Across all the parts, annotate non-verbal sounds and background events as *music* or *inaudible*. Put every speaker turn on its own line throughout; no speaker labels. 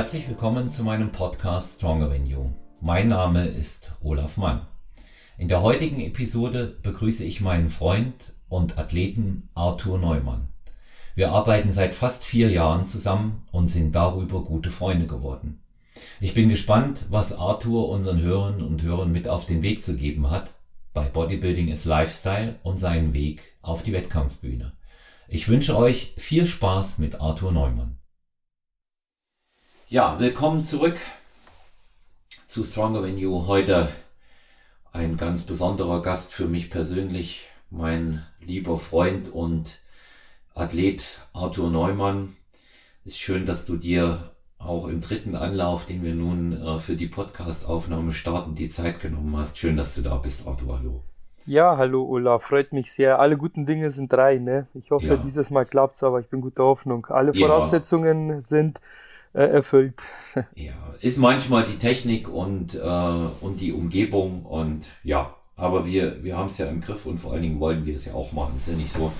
Herzlich willkommen zu meinem Podcast Stronger Than You. Mein Name ist Olaf Mann. In der heutigen Episode begrüße ich meinen Freund und Athleten Arthur Neumann. Wir arbeiten seit fast vier Jahren zusammen und sind darüber gute Freunde geworden. Ich bin gespannt, was Arthur unseren Hörern und Hörern mit auf den Weg zu geben hat bei Bodybuilding is Lifestyle und seinen Weg auf die Wettkampfbühne. Ich wünsche euch viel Spaß mit Arthur Neumann. Ja, willkommen zurück zu Stronger Than You. Heute ein ganz besonderer Gast für mich persönlich, mein lieber Freund und Athlet Arthur Neumann. Ist schön, dass du dir auch im dritten Anlauf, den wir nun äh, für die Podcast-Aufnahme starten, die Zeit genommen hast. Schön, dass du da bist, Arthur. Hallo.
Ja, hallo Olaf, freut mich sehr. Alle guten Dinge sind drei, ne? Ich hoffe, ja. dieses Mal klappt's, aber ich bin guter Hoffnung. Alle Voraussetzungen ja. sind äh, erfüllt. *laughs*
Ja, ist manchmal die Technik und, äh, und die Umgebung und ja, aber wir, wir haben es ja im Griff und vor allen Dingen wollen wir es ja auch machen. Es ist ja nicht so,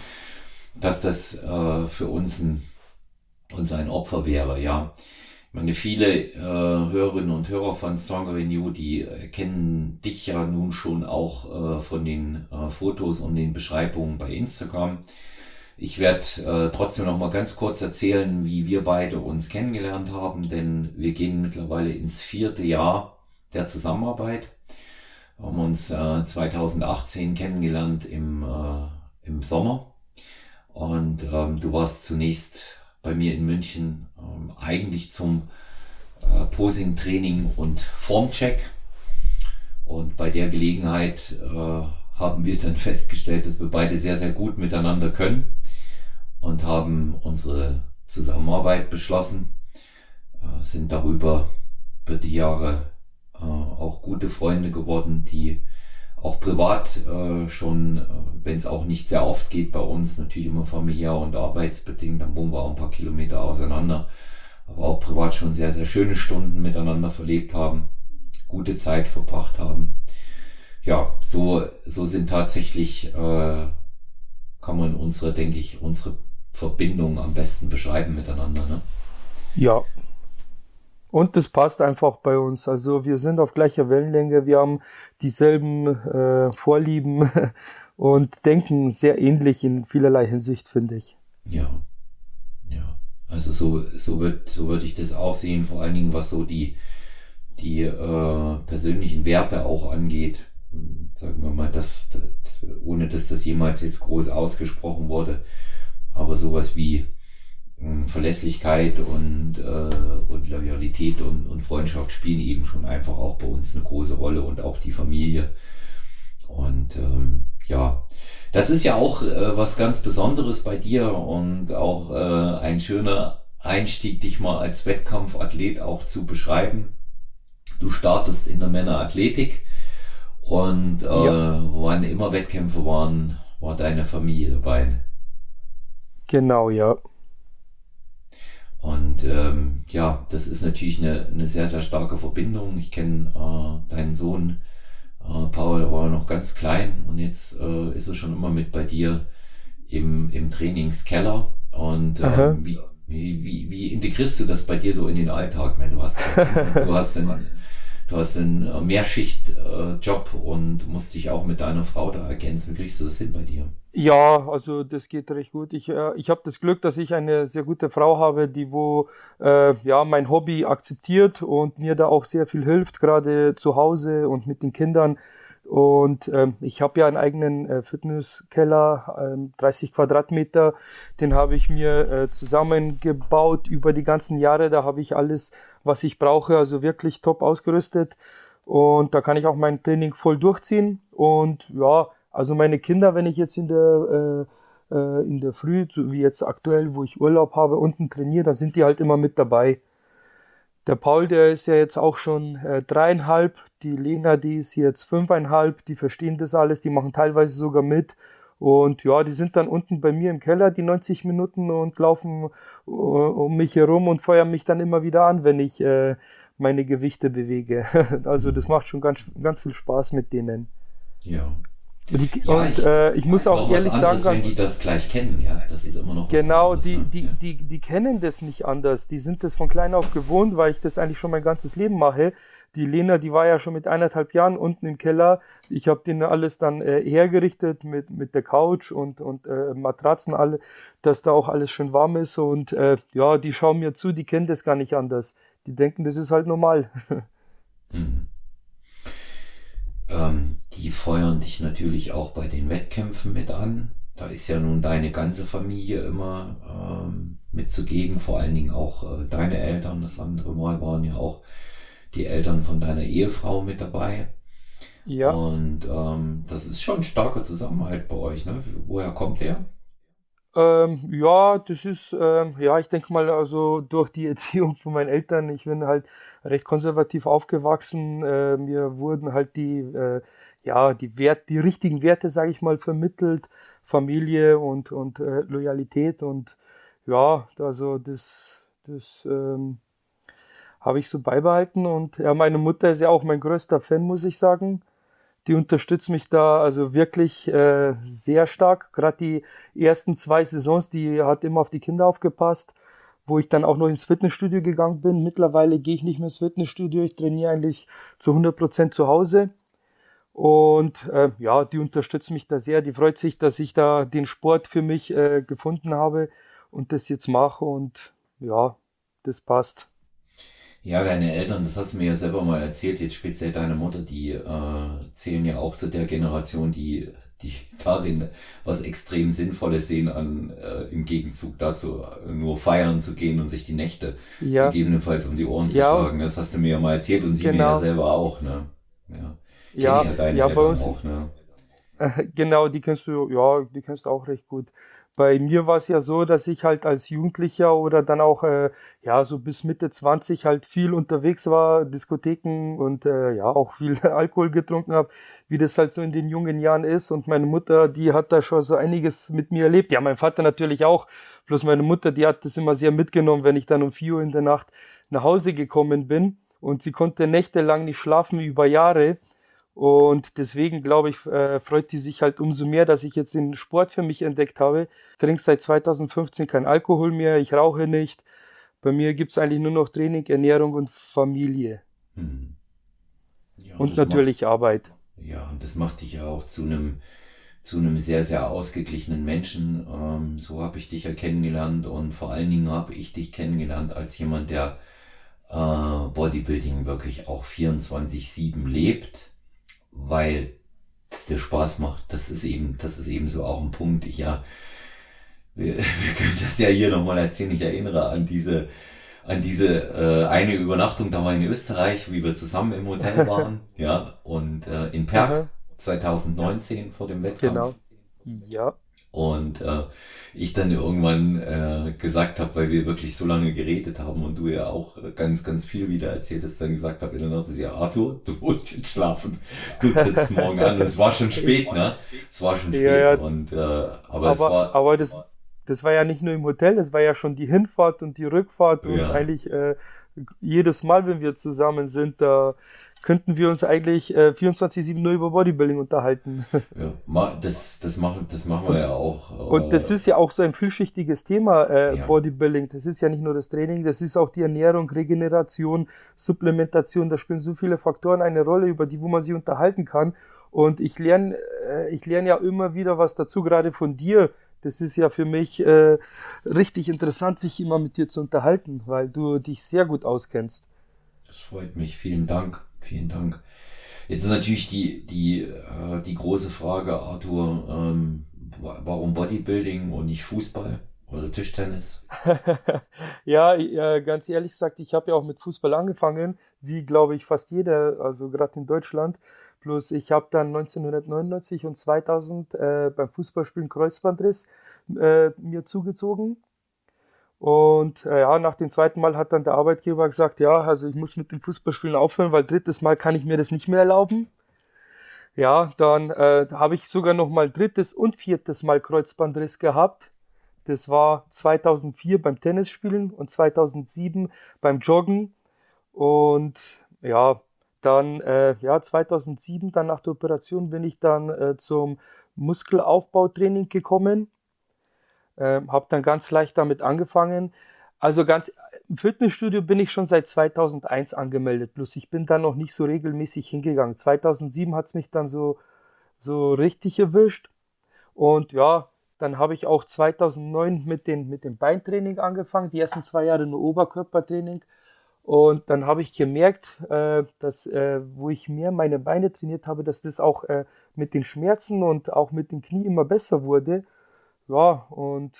dass das äh, für uns ein, uns ein Opfer wäre, ja. Ich meine, viele äh, Hörerinnen und Hörer von Stronger You, die äh, kennen dich ja nun schon auch äh, von den äh, Fotos und den Beschreibungen bei Instagram. Ich werde äh, trotzdem noch mal ganz kurz erzählen, wie wir beide uns kennengelernt haben, denn wir gehen mittlerweile ins vierte Jahr der Zusammenarbeit. Wir haben uns äh, 2018 kennengelernt im, äh, im Sommer und ähm, du warst zunächst bei mir in München ähm, eigentlich zum äh, Posing-Training und Formcheck. Und bei der Gelegenheit äh, haben wir dann *laughs* festgestellt, dass wir beide sehr, sehr gut miteinander können und haben unsere Zusammenarbeit beschlossen, äh, sind darüber über die Jahre äh, auch gute Freunde geworden, die auch privat äh, schon, wenn es auch nicht sehr oft geht bei uns, natürlich immer familiär und arbeitsbedingt, dann wohnen wir auch ein paar Kilometer auseinander, aber auch privat schon sehr, sehr schöne Stunden miteinander verlebt haben, gute Zeit verbracht haben. Ja, so, so sind tatsächlich, äh, kann man unsere, denke ich, unsere Verbindung am besten beschreiben miteinander. Ne?
Ja, und das passt einfach bei uns. Also wir sind auf gleicher Wellenlänge, wir haben dieselben äh, Vorlieben *laughs* und denken sehr ähnlich in vielerlei Hinsicht, finde ich.
Ja, ja. Also so, so wird, so würde ich das auch sehen, vor allen Dingen was so die, die äh, persönlichen Werte auch angeht. Sagen wir mal, dass, ohne dass das jemals jetzt groß ausgesprochen wurde, aber sowas wie Verlässlichkeit und, äh, und Loyalität und, und Freundschaft spielen eben schon einfach auch bei uns eine große Rolle und auch die Familie. Und ähm, ja, das ist ja auch äh, was ganz Besonderes bei dir und auch äh, ein schöner Einstieg, dich mal als Wettkampfathlet auch zu beschreiben. Du startest in der Männerathletik und äh, ja. wann immer Wettkämpfe waren, war deine Familie dabei.
Genau, ja.
Und ähm, ja, das ist natürlich eine, eine sehr, sehr starke Verbindung. Ich kenne äh, deinen Sohn, äh, Paul war noch ganz klein und jetzt äh, ist er schon immer mit bei dir im, im Trainingskeller. Und äh, wie, wie, wie integrierst du das bei dir so in den Alltag? Ich meine, du hast, du hast einen, *laughs* du hast einen Mehrschicht-Job und musst dich auch mit deiner Frau da ergänzen. Wie kriegst du das hin bei dir?
Ja, also das geht recht gut. Ich, äh, ich habe das Glück, dass ich eine sehr gute Frau habe, die wo äh, ja mein Hobby akzeptiert und mir da auch sehr viel hilft, gerade zu Hause und mit den Kindern. Und ähm, ich habe ja einen eigenen äh, Fitnesskeller, äh, 30 Quadratmeter, den habe ich mir äh, zusammengebaut über die ganzen Jahre. Da habe ich alles, was ich brauche, also wirklich top ausgerüstet. Und da kann ich auch mein Training voll durchziehen. Und ja, also meine Kinder, wenn ich jetzt in der, äh, äh, in der Früh, so wie jetzt aktuell, wo ich Urlaub habe, unten trainiere, da sind die halt immer mit dabei. Der Paul, der ist ja jetzt auch schon äh, dreieinhalb, die Lena, die ist jetzt fünfeinhalb, die verstehen das alles, die machen teilweise sogar mit. Und ja, die sind dann unten bei mir im Keller die 90 Minuten und laufen uh, um mich herum und feuern mich dann immer wieder an, wenn ich äh, meine Gewichte bewege. *laughs* also das macht schon ganz, ganz viel Spaß mit denen.
Ja,
Die, ja, und ich, äh, ich muss auch ehrlich anderes,
sagen, wenn die das gleich kennen, ja, das ist immer noch
genau. Anderes, die, ne? die, ja. die, die kennen das nicht anders. Die sind das von klein auf gewohnt, weil ich das eigentlich schon mein ganzes Leben mache. Die Lena, die war ja schon mit eineinhalb Jahren unten im Keller. Ich habe denen alles dann äh, hergerichtet mit mit der Couch und und äh, Matratzen alle, dass da auch alles schön warm ist und äh, ja, die schauen mir zu, die kennen das gar nicht anders. Die denken, das ist halt normal. mhm. *laughs*
ähm, die feuern dich natürlich auch bei den Wettkämpfen mit an. Da ist ja nun deine ganze Familie immer ähm, mit zugegen, vor allen Dingen auch äh, deine Eltern. Das andere Mal waren ja auch die Eltern von deiner Ehefrau mit dabei. Ja. Und ähm, das ist schon ein starker Zusammenhalt bei euch. Ne? Woher kommt der?
Ähm, ja, das ist, ähm, ja, ich denke mal, also durch die *laughs* Erziehung von meinen Eltern, ich bin halt recht konservativ aufgewachsen. Äh, mir wurden halt die, äh, ja, die Wert, die richtigen Werte, sage ich mal, vermittelt. Familie und, und äh, Loyalität und ja, also das, das ähm, habe ich so beibehalten. Und ja, meine Mutter ist ja auch mein größter Fan, muss ich sagen. Die unterstützt mich da also wirklich äh, sehr stark. Gerade die ersten zwei Saisons, die hat immer auf die Kinder aufgepasst, wo ich dann auch noch ins Fitnessstudio gegangen bin. Mittlerweile gehe ich nicht mehr ins Fitnessstudio, ich trainiere eigentlich zu 100 Prozent zu Hause. Und äh, ja, die unterstützt mich da sehr. Die freut sich, dass ich da den Sport für mich äh, gefunden habe und das jetzt mache. Und ja, das passt.
Ja, deine Eltern, das hast du mir ja selber mal erzählt, jetzt speziell deine Mutter, die äh, zählen ja auch zu der Generation, die, die *laughs* darin was extrem Sinnvolles sehen, an äh, im Gegenzug dazu nur feiern zu gehen und sich die Nächte ja. gegebenenfalls um die Ohren zu ja. schlagen. Das hast du mir ja mal erzählt und sie genau. mir ja genau. selber auch, ne?
Ja, ja, ja deine ja, Eltern bei uns, auch, ne? *laughs* Genau, die kennst du, ja, die kennst du auch recht gut. Bei mir war es ja so, dass ich halt als Jugendlicher oder dann auch äh, ja so bis Mitte 20 halt viel unterwegs war, Diskotheken und äh, ja auch viel *laughs* Alkohol getrunken habe, wie das halt so in den jungen Jahren ist. Und meine Mutter, die hat da schon so einiges mit mir erlebt. Ja, mein Vater natürlich auch. Bloß meine Mutter, die hat das immer sehr mitgenommen, wenn ich dann um vier Uhr in der Nacht nach Hause gekommen bin. Und sie konnte nächtelang nicht schlafen über Jahre. Und deswegen glaube ich, äh, freut die sich halt umso mehr, dass ich jetzt den Sport für mich entdeckt habe. Ich trinke seit 2015 kein Alkohol mehr, ich rauche nicht. Bei mir gibt es eigentlich nur noch Training, Ernährung und Familie. Hm. Ja, und natürlich macht, Arbeit.
Ja, und das macht dich ja auch zu einem zu einem sehr, sehr ausgeglichenen Menschen. Ähm, so habe ich dich ja kennengelernt und vor allen Dingen habe ich dich kennengelernt als jemand, der äh, Bodybuilding wirklich auch 24-7 lebt weil es dir Spaß macht. Das ist eben, das ist eben so auch ein Punkt. Ich ja, wir, *laughs* wir können das ja hier nochmal erzählen. Ich erinnere an diese, an diese äh, eine Übernachtung da mal in Österreich, wie wir zusammen im Hotel *laughs* waren, ja, und äh, in Perg 2019 vor dem Wettkampf. Genau. Ja. Und äh, ich dann irgendwann äh, gesagt habe, weil wir wirklich so lange geredet haben und du ja auch ganz, ganz viel wieder erzählt hast, dann gesagt habe, in der Nacht, ja, Arthur, du musst jetzt schlafen. Du trittst morgen an. Es war schon spät, ne? Es war schon spät. Ja, ja, und, äh, aber, aber, es war,
aber das, das war ja nicht nur im Hotel, das war ja schon die Hinfahrt und die Rückfahrt und ja. eigentlich äh, jedes Mal, wenn wir zusammen sind, da könnten wir uns eigentlich äh, 24-7 nur über Bodybuilding unterhalten. *laughs*
Ja, das, das, machen, das machen wir ja auch.
Und das ist ja auch so ein vielschichtiges Thema, äh, ja. Bodybuilding. Das ist ja nicht nur das Training, das ist auch die Ernährung, Regeneration, Supplementation. Da spielen so viele Faktoren eine Rolle, über die wo man sich unterhalten kann. Und ich lerne äh, ich lerne ja immer wieder was dazu, gerade von dir. Das ist ja für mich äh, richtig interessant, sich immer mit dir zu unterhalten, weil du dich sehr gut auskennst.
Das freut mich. Vielen Dank. Vielen Dank. Jetzt ist natürlich die, die, äh, die große Frage, Arthur, ähm, warum Bodybuilding und nicht Fußball oder Tischtennis? *laughs*
ja, äh, ganz ehrlich gesagt, ich habe ja auch mit Fußball angefangen, wie glaube ich fast jeder, also gerade in Deutschland. Plus ich habe dann 1999 und 2000 äh, beim Fußballspielen Kreuzbandriss äh, mir zugezogen und äh, ja, nach dem zweiten Mal hat dann der Arbeitgeber gesagt, ja, also ich muss mit dem Fußballspielen aufhören, weil drittes Mal kann ich mir das nicht mehr erlauben. Ja, dann äh, habe ich sogar noch mal drittes und viertes Mal Kreuzbandriss gehabt. Das war 2004 beim Tennisspielen und 2007 beim Joggen. Und ja, dann, äh, ja, 2007, dann nach der Operation, bin ich dann äh, zum Muskelaufbautraining gekommen. Äh, habe dann ganz leicht damit angefangen. Also ganz im Fitnessstudio bin ich schon seit 2001 angemeldet, bloß ich bin dann noch nicht so regelmäßig hingegangen. 2007 hat es mich dann so, so richtig erwischt. Und ja, dann habe ich auch 2009 mit, den, mit dem Beintraining angefangen, die ersten zwei Jahre nur Oberkörpertraining. Und dann habe ich gemerkt, äh, dass, äh, wo ich mehr meine Beine trainiert habe, dass das auch äh, mit den Schmerzen und auch mit den Knie immer besser wurde. Ja, und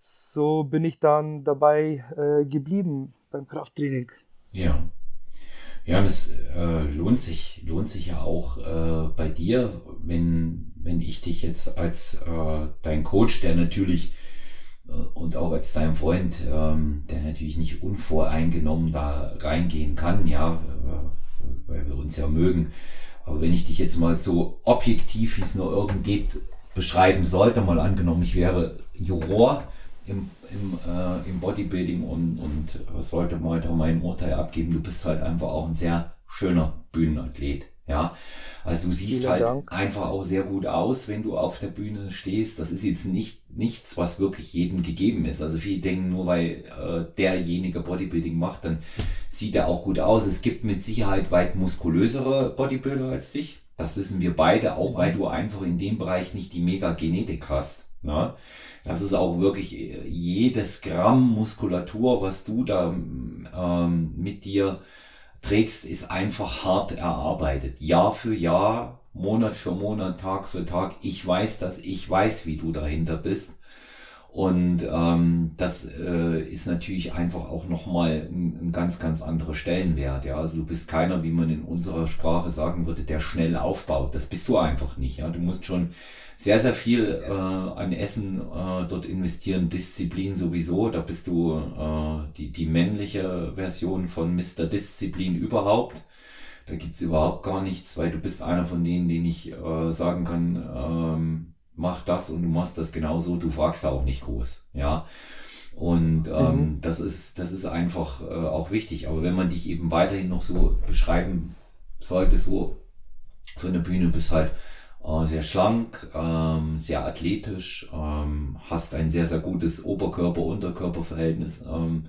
so bin ich dann dabei äh, geblieben beim Krafttraining.
Ja. Ja, das äh, lohnt sich, lohnt sich ja auch äh, bei dir, wenn, wenn ich dich jetzt als äh, dein Coach, der natürlich äh, und auch als dein Freund, ähm, der natürlich nicht unvoreingenommen da reingehen kann, ja, äh, weil wir uns ja mögen. Aber wenn ich dich jetzt mal so objektiv, wie es nur irgend geht, beschreiben sollte, mal angenommen, ich wäre Juror, im, im, äh, im Bodybuilding und, und sollte mal da mein Urteil abgeben. Du bist halt einfach auch ein sehr schöner Bühnenathlet. Ja, also du siehst Vielen halt Dank. einfach auch sehr gut aus, wenn du auf der Bühne stehst. Das ist jetzt nicht nichts, was wirklich jedem gegeben ist. Also viele denken nur, weil äh, derjenige Bodybuilding macht, dann sieht er auch gut aus. Es gibt mit Sicherheit weit muskulösere Bodybuilder als dich. Das wissen wir beide, auch weil du einfach in dem Bereich nicht die Mega-Genetik hast. Ne? Das ist auch wirklich äh, jedes Gramm Muskulatur, was du da ähm, mit dir trägst, ist einfach hart erarbeitet. Jahr für Jahr, Monat für Monat, Tag für Tag. Ich weiß das, ich weiß, wie du dahinter bist. Und ähm, das äh, ist natürlich einfach auch nochmal ein, ein ganz, ganz anderer Stellenwert. Ja, also du bist keiner, wie man in unserer Sprache sagen würde, der schnell aufbaut. Das bist du einfach nicht. Ja, du musst schon sehr, sehr viel äh, an Essen äh, dort investieren, Disziplin sowieso. Da bist du äh, die, die männliche Version von Mr. Disziplin überhaupt. Da gibt's überhaupt gar nichts, weil du bist einer von denen, den ich äh, sagen kann, ähm, mach das und du machst das genauso, du fragst auch nicht groß. Ja. Und ähm, mhm. das ist, das ist einfach äh, auch wichtig. Aber wenn man dich eben weiterhin noch so beschreiben sollte, so von der Bühne bist halt äh, sehr schlank, ähm, sehr athletisch, ähm, hast ein sehr, sehr gutes Oberkörper-Unterkörper-Verhältnis. Ähm,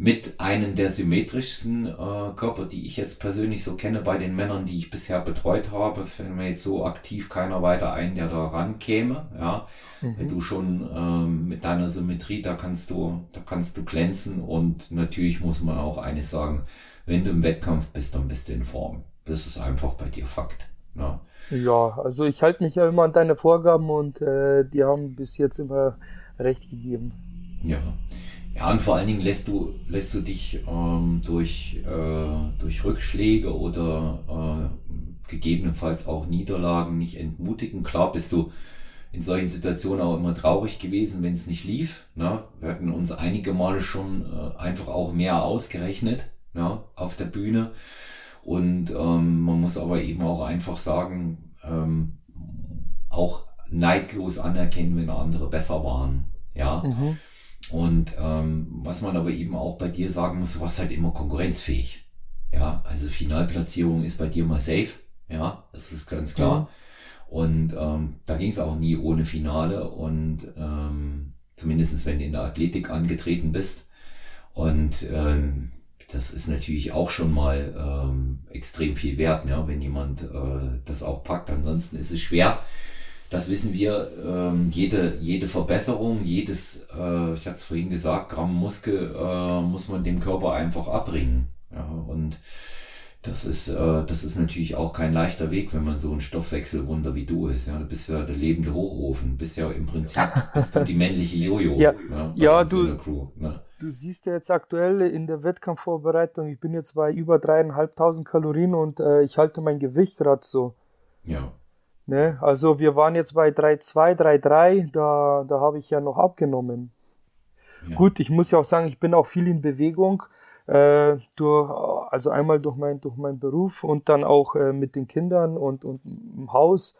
mit einem der symmetrischsten äh, Körper, die ich jetzt persönlich so kenne bei den Männern, die ich bisher betreut habe, fällt mir jetzt so aktiv keiner weiter ein, der da rankäme. Ja, mhm. wenn du schon ähm, mit deiner Symmetrie, da kannst du, da kannst du glänzen und natürlich muss man auch eines sagen, wenn du im Wettkampf bist, dann bist du in Form. Das ist einfach bei dir Fakt. Ja.
Ja, also ich halte mich ja immer an deine Vorgaben und äh, die haben bis jetzt immer recht gegeben.
Ja. Ja, und vor allen Dingen lässt du, lässt du dich ähm, durch, äh, durch Rückschläge oder äh, gegebenenfalls auch Niederlagen nicht entmutigen. Klar bist du in solchen Situationen auch immer traurig gewesen, wenn es nicht lief. Ne? Wir hatten uns einige Male schon äh, einfach auch mehr ausgerechnet ne? auf der Bühne. Und ähm, man muss aber eben auch einfach sagen, ähm, auch neidlos anerkennen, wenn andere besser waren. Ja. Mhm. Und ähm, was man aber eben auch bei dir sagen muss, du warst halt immer konkurrenzfähig. Ja, also Finalplatzierung ist bei dir mal safe. Ja, das ist ganz klar. Mhm. Und ähm, da ging es auch nie ohne Finale und ähm, zumindest wenn du in der Athletik angetreten bist. Und ähm, das ist natürlich auch schon mal ähm, extrem viel wert, ja, wenn jemand äh, das auch packt. Ansonsten ist es schwer. Das wissen wir. Ähm, jede, jede Verbesserung, jedes, äh, ich hatte es vorhin gesagt, Gramm Muskel äh, muss man dem Körper einfach abbringen. Ja, und das ist, äh, das ist natürlich auch kein leichter Weg, wenn man so ein Stoffwechselwunder wie du ist. Ja, du bist ja der lebende Hochofen, bist ja im Prinzip bist du die männliche Jojo.
Ja, ja, ja du, Crew, ne? du siehst ja jetzt aktuell in der Wettkampfvorbereitung, ich bin jetzt bei über dreieinhalbtausend Kalorien und äh, ich halte mein Gewicht gerade so.
Ja.
Ne? Also wir waren jetzt bei 3,2, 3,3, da, da habe ich ja noch abgenommen. Ja. Gut, ich muss ja auch sagen, ich bin auch viel in Bewegung äh, durch, also einmal durch mein, durch meinen Beruf und dann auch äh, mit den Kindern und, und im Haus.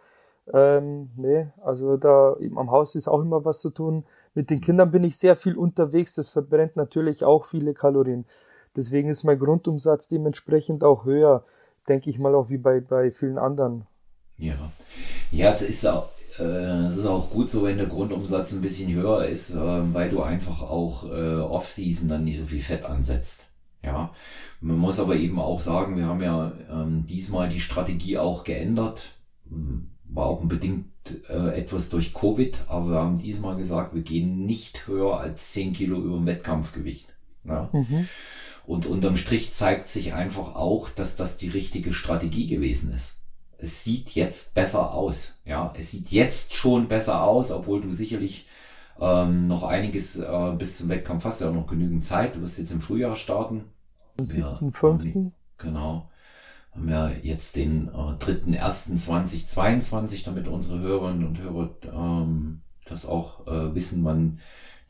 Ähm, nee, also da am Haus ist auch immer was zu tun. Mit den Kindern bin ich sehr viel unterwegs. Das verbrennt natürlich auch viele Kalorien. deswegen ist mein Grundumsatz dementsprechend auch höher, denke ich mal auch wie bei, bei vielen anderen.
Ja, ja, es ist auch, äh, es ist auch gut so, wenn der Grundumsatz ein bisschen höher ist, äh, weil du einfach auch äh, Off-Season dann nicht so viel Fett ansetzt. Ja, man muss aber eben auch sagen, wir haben ja ähm, diesmal die Strategie auch geändert. Hm, war auch bedingt äh, etwas durch Covid, aber wir haben diesmal gesagt, wir gehen nicht höher als 10 Kilo über dem Wettkampfgewicht. Ja. Mhm. Und unterm Strich zeigt sich einfach auch, dass das die richtige Strategie gewesen ist. Es sieht jetzt besser aus. Ja, es sieht jetzt schon besser aus, obwohl du sicherlich ähm, noch einiges äh, bis zum Wettkampf hast ja auch noch genügend Zeit. Du wirst jetzt im Frühjahr starten.
Am 7.5.
Genau. Haben wir jetzt den äh, 3.1.2022, damit unsere Hörerinnen und Hörer ähm, das auch äh, wissen, wann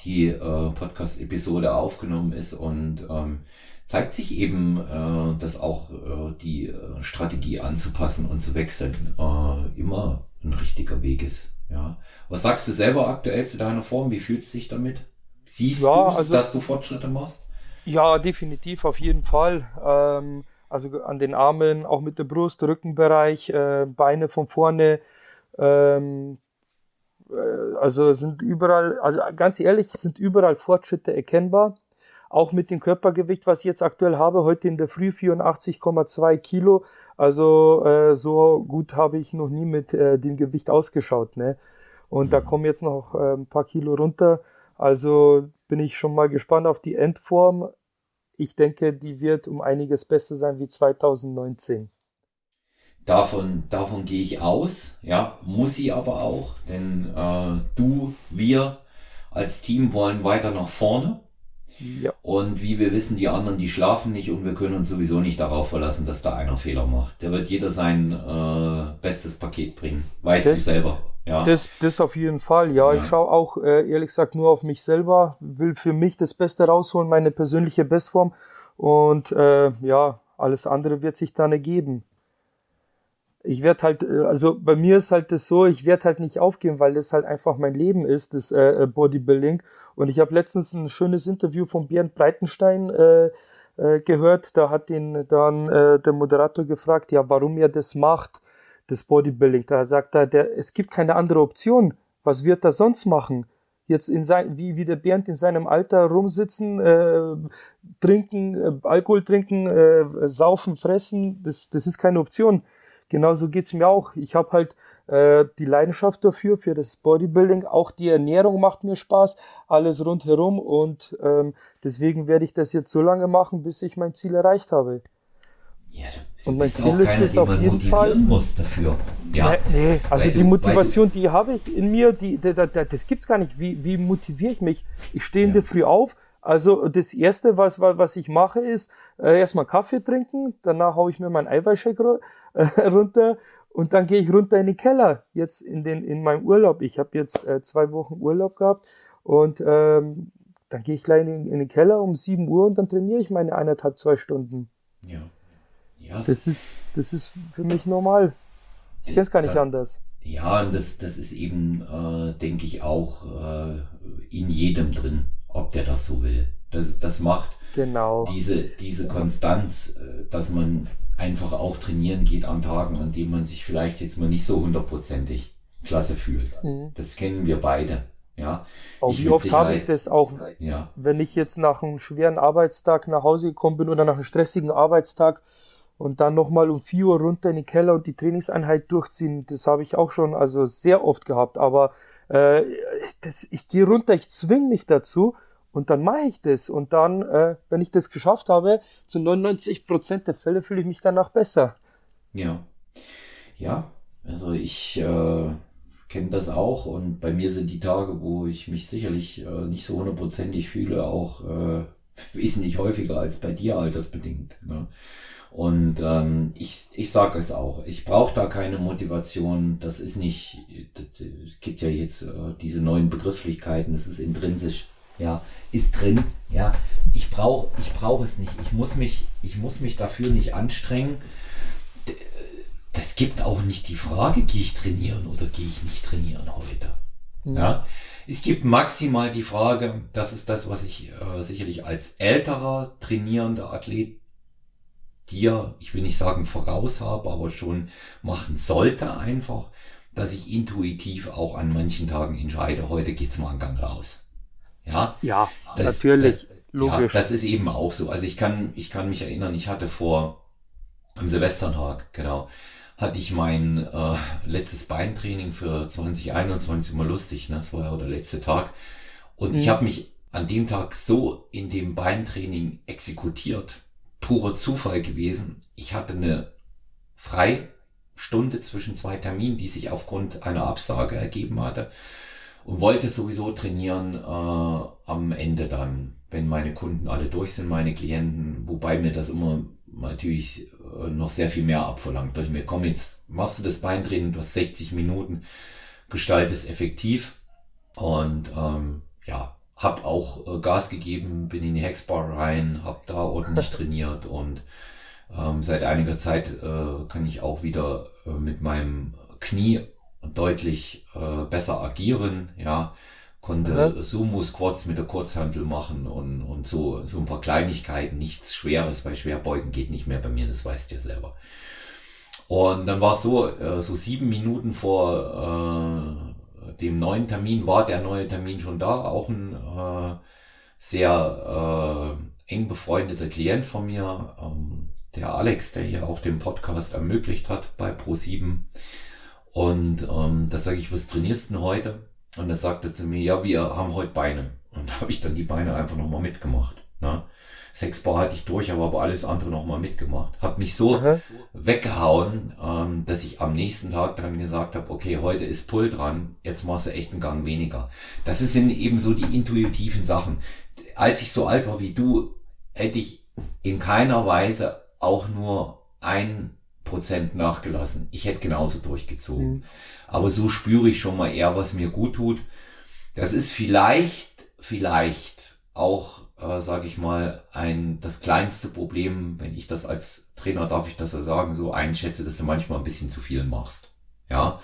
die äh, Podcast-Episode aufgenommen ist und ähm, zeigt sich eben, äh, dass auch äh, die äh, Strategie anzupassen und zu wechseln äh, immer ein richtiger Weg ist. Ja. Was sagst du selber aktuell zu deiner Form? Wie fühlst du dich damit? Siehst ja, du, also, dass du Fortschritte machst?
Ja, definitiv, auf jeden Fall. Ähm, also an den Armen, auch mit der Brust, Rückenbereich, äh, Beine von vorne. Ähm, äh, also sind überall, also ganz ehrlich, sind überall Fortschritte erkennbar. Auch mit dem Körpergewicht, was ich jetzt aktuell habe, heute in der Früh 84,2 Kilo. Also äh, so gut habe ich noch nie mit äh, dem Gewicht ausgeschaut. Ne? Und mhm. da kommen jetzt noch äh, ein paar Kilo runter. Also bin ich schon mal gespannt auf die Endform. Ich denke, die wird um einiges besser sein wie 2019.
Davon, davon gehe ich aus, ja, muss sie aber auch, denn äh, du, wir als Team wollen weiter nach vorne. Ja. Und wie wir wissen, die anderen, die schlafen nicht und wir können uns sowieso nicht darauf verlassen, dass da einer Fehler macht. Der wird jeder sein äh, bestes Paket bringen. Weißt du selber. Ja.
Das, das auf jeden Fall, ja. ja. Ich schaue auch äh, ehrlich gesagt nur auf mich selber, will für mich das Beste rausholen, meine persönliche Bestform. Und äh, ja, alles andere wird sich dann ergeben ich werde halt, äh, also bei mir ist halt das so, ich werde halt nicht aufgeben, weil das halt einfach mein Leben ist, das äh, äh Bodybuilding. Und ich habe letztens ein schönes Interview von Bernd Breitenstein äh, äh, gehört. Da hat ihn dann äh, der Moderator gefragt, ja, warum er das macht, das Bodybuilding. Da sagt er, der, es gibt keine andere Option. Was wird er sonst machen? Jetzt in sein, wie, wie der Bernd in seinem Alter rumsitzen, äh, trinken, äh, Alkohol trinken, äh, saufen, fressen, das, das ist keine Option genauso geht's mir auch. Ich habe halt äh, die Leidenschaft dafür, für das Bodybuilding. Auch die Ernährung macht mir Spaß, alles rundherum. Und ähm, deswegen werde ich das jetzt so lange machen, bis ich mein Ziel erreicht habe.
Ja, und mein Ziel ist es auf jeden Fall. Muss dafür.
Ja. Nee, nee also die Motivation, die habe ich in mir, die, die, die, das gibt's gar nicht. Wie, wie motiviere ich mich? Ich stehe in ja. der Früh auf, also das erste, was, was ich mache, ist äh, erstmal Kaffee trinken, danach haue ich mir meinen Eiweißshake *laughs* äh, runter und dann gehe ich runter in den Keller. Jetzt in den in meinem Urlaub. Ich habe jetzt äh, zwei Wochen Urlaub gehabt und ähm, dann gehe ich gleich in, in, den Keller um 7 Uhr und dann trainiere ich meine eineinhalb, zwei Stunden.
Ja.
ja das ist das ist für mich normal. Ich kenne es gar nicht da, anders.
Ja, und das, das ist eben, äh, denke ich, auch äh, in jedem drin ob der das so will. Das, das macht
genau.
diese, diese Konstanz, äh, dass man einfach auch trainieren geht an Tagen, an denen man sich vielleicht jetzt mal nicht so hundertprozentig klasse fühlt. Mhm. Das kennen wir beide. Ja.
Auch wie oft habe ich das auch, ja. wenn ich jetzt nach einem schweren Arbeitstag nach Hause gekommen bin oder nach einem stressigen Arbeitstag und dann nochmal um 4 Uhr runter in den Keller und die Trainingseinheit durchziehen, das habe ich auch schon also sehr oft gehabt. Aber äh, das, ich gehe runter, ich zwing mich dazu und dann mache ich das. Und dann, äh, wenn ich das geschafft habe, zu 99 Prozent der Fälle fühle ich mich danach besser.
Ja. Ja, also ich äh, kenne das auch und bei mir sind die Tage, wo ich mich sicherlich äh, nicht so hundertprozentig fühle, auch äh, wesentlich häufiger als bei dir altersbedingt. Ne? Und ähm, ich, ich sage es auch, ich brauche da keine Motivation. Das ist nicht, es gibt ja jetzt äh, diese neuen Begrifflichkeiten, das ist intrinsisch, ja, ist drin, ja. Ich brauche ich brauch es nicht. Ich muss, mich, ich muss mich dafür nicht anstrengen. Das gibt auch nicht die Frage, gehe ich trainieren oder gehe ich nicht trainieren heute. Mhm. Ja. Es gibt maximal die Frage, das ist das, was ich äh, sicherlich als älterer trainierender Athlet dir, ich will nicht sagen voraus habe, aber schon machen sollte einfach, dass ich intuitiv auch an manchen Tagen entscheide, heute geht's mal einen Gang raus. Ja,
ja das, natürlich,
das, logisch. Ja, das ist eben auch so. Also ich kann, ich kann mich erinnern, ich hatte vor am Silvestertag, genau, hatte ich mein äh, letztes Beintraining für 2021 immer lustig, ne? Das war ja der letzte Tag. Und mhm. ich habe mich an dem Tag so in dem Beintraining exekutiert, purer Zufall gewesen. Ich hatte eine Freistunde zwischen zwei Terminen, die sich aufgrund einer Absage ergeben hatte und wollte sowieso trainieren äh, am Ende dann, wenn meine Kunden alle durch sind, meine Klienten, wobei mir das immer natürlich äh, noch sehr viel mehr abverlangt. Dass ich mir, komm, jetzt machst du das Beintraining, du hast 60 Minuten, gestaltest effektiv und ähm, ja, hab auch äh, Gas gegeben, bin in die Hexbar rein, hab da ordentlich *laughs* trainiert und ähm, seit einiger Zeit äh, kann ich auch wieder äh, mit meinem Knie deutlich äh, besser agieren, ja, konnte mhm. Sumo-Squats mit der Kurzhantel machen und, und so, so ein paar Kleinigkeiten, nichts Schweres, weil Schwerbeugen geht nicht mehr bei mir, das weißt du ja selber. Und dann war es so, äh, so sieben Minuten vor äh, dem neuen Termin war der neue Termin schon da, auch ein äh, sehr äh, eng befreundeter Klient von mir, ähm, der Alex, der hier auch den Podcast ermöglicht hat bei Pro7. Und ähm, da sage ich, was trainierst du denn heute? Und er sagte zu mir, ja, wir haben heute Beine. Und da habe ich dann die Beine einfach nochmal mitgemacht. Ne? Sechs Bar hatte ich durch, aber alles andere nochmal mitgemacht. Hab mich so Aha. weggehauen, ähm, dass ich am nächsten Tag dann gesagt habe, okay, heute ist Pull dran, jetzt machst du echt einen Gang weniger. Das sind eben so die intuitiven Sachen. Als ich so alt war wie du, hätte ich in keiner Weise auch nur ein Prozent nachgelassen. Ich hätte genauso durchgezogen. Mhm. Aber so spüre ich schon mal eher, was mir gut tut. Das ist vielleicht, vielleicht auch äh, sage ich mal, ein das kleinste Problem, wenn ich das als Trainer, darf ich das ja sagen, so einschätze, dass du manchmal ein bisschen zu viel machst. Ja,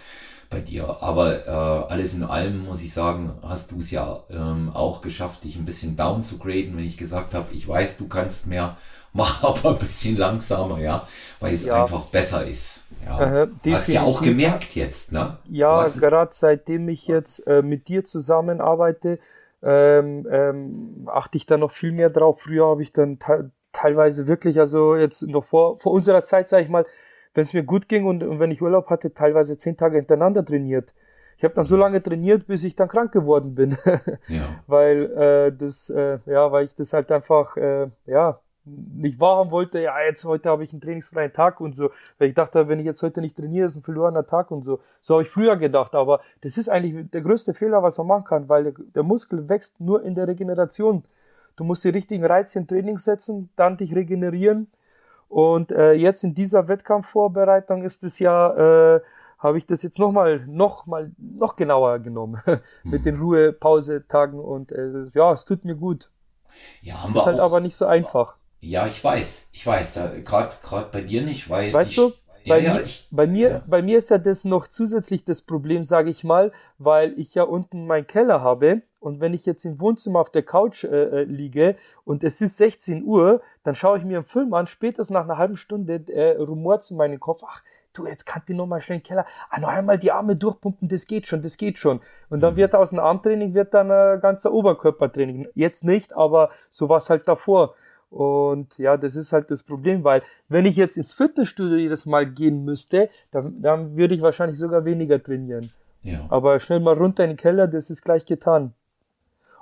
bei dir. Aber äh, alles in allem muss ich sagen, hast du es ja ähm, auch geschafft, dich ein bisschen down zu graden, wenn ich gesagt habe, ich weiß, du kannst mehr, mach *laughs* aber ein bisschen langsamer, ja, weil es ja. einfach besser ist. Ja. Äh, hast ja auch gemerkt jetzt, ne?
Ja, gerade seitdem ich jetzt äh, mit dir zusammenarbeite, ähm, ähm, achte ich da noch viel mehr drauf. Früher habe ich dann te teilweise wirklich, also jetzt noch vor, vor unserer Zeit, sage ich mal, wenn es mir gut ging und, und wenn ich Urlaub hatte, teilweise zehn Tage hintereinander trainiert. Ich habe dann so lange trainiert, bis ich dann krank geworden bin, *laughs* ja. weil äh, das, äh, ja, weil ich das halt einfach, äh, ja, nicht wahrhaben wollte, ja, jetzt heute habe ich einen trainingsfreien Tag und so. Weil ich dachte, wenn ich jetzt heute nicht trainiere, ist ein verlorener Tag und so. So habe ich früher gedacht, aber das ist eigentlich der größte Fehler, was man machen kann, weil der, Muskel wächst nur in der Regeneration. Du musst die richtigen Reize im Training setzen, dann dich regenerieren. Und äh, jetzt in dieser Wettkampfvorbereitung ist es ja, äh, habe ich das jetzt nochmal, noch mal, noch genauer genommen *laughs* mit mhm. den Ruhepausetagen und äh, ja, es tut mir gut. Ja, haben ist wir halt auch, aber nicht so einfach.
Ja, ich weiß, ich weiß, gerade gerade bei dir nicht, weil
weißt
die,
du, bei, ja, mir, ich, bei mir, ja. bei mir ist ja das noch zusätzlich das Problem, sage ich mal, weil ich ja unten meinen Keller habe und wenn ich jetzt im Wohnzimmer auf der Couch äh, äh liege und es ist 16 Uhr, dann schaue ich mir einen Film an, spätestens nach einer halben Stunde äh, rumort in meinen Kopf, ach, du, jetzt kannst du noch mal schnell in den Keller, ah, noch einmal die Arme durchpumpen, das geht schon, das geht schon. Und dann mhm. wird aus dem Armtraining wird dann ein ganzer Oberkörpertraining. Jetzt nicht, aber so war es halt davor. Und ja, das ist halt das Problem, weil wenn ich jetzt ins Fitnessstudio jedes Mal gehen müsste, dann, dann würde ich wahrscheinlich sogar weniger trainieren. Ja. Aber schnell mal runter in den Keller, das ist gleich getan.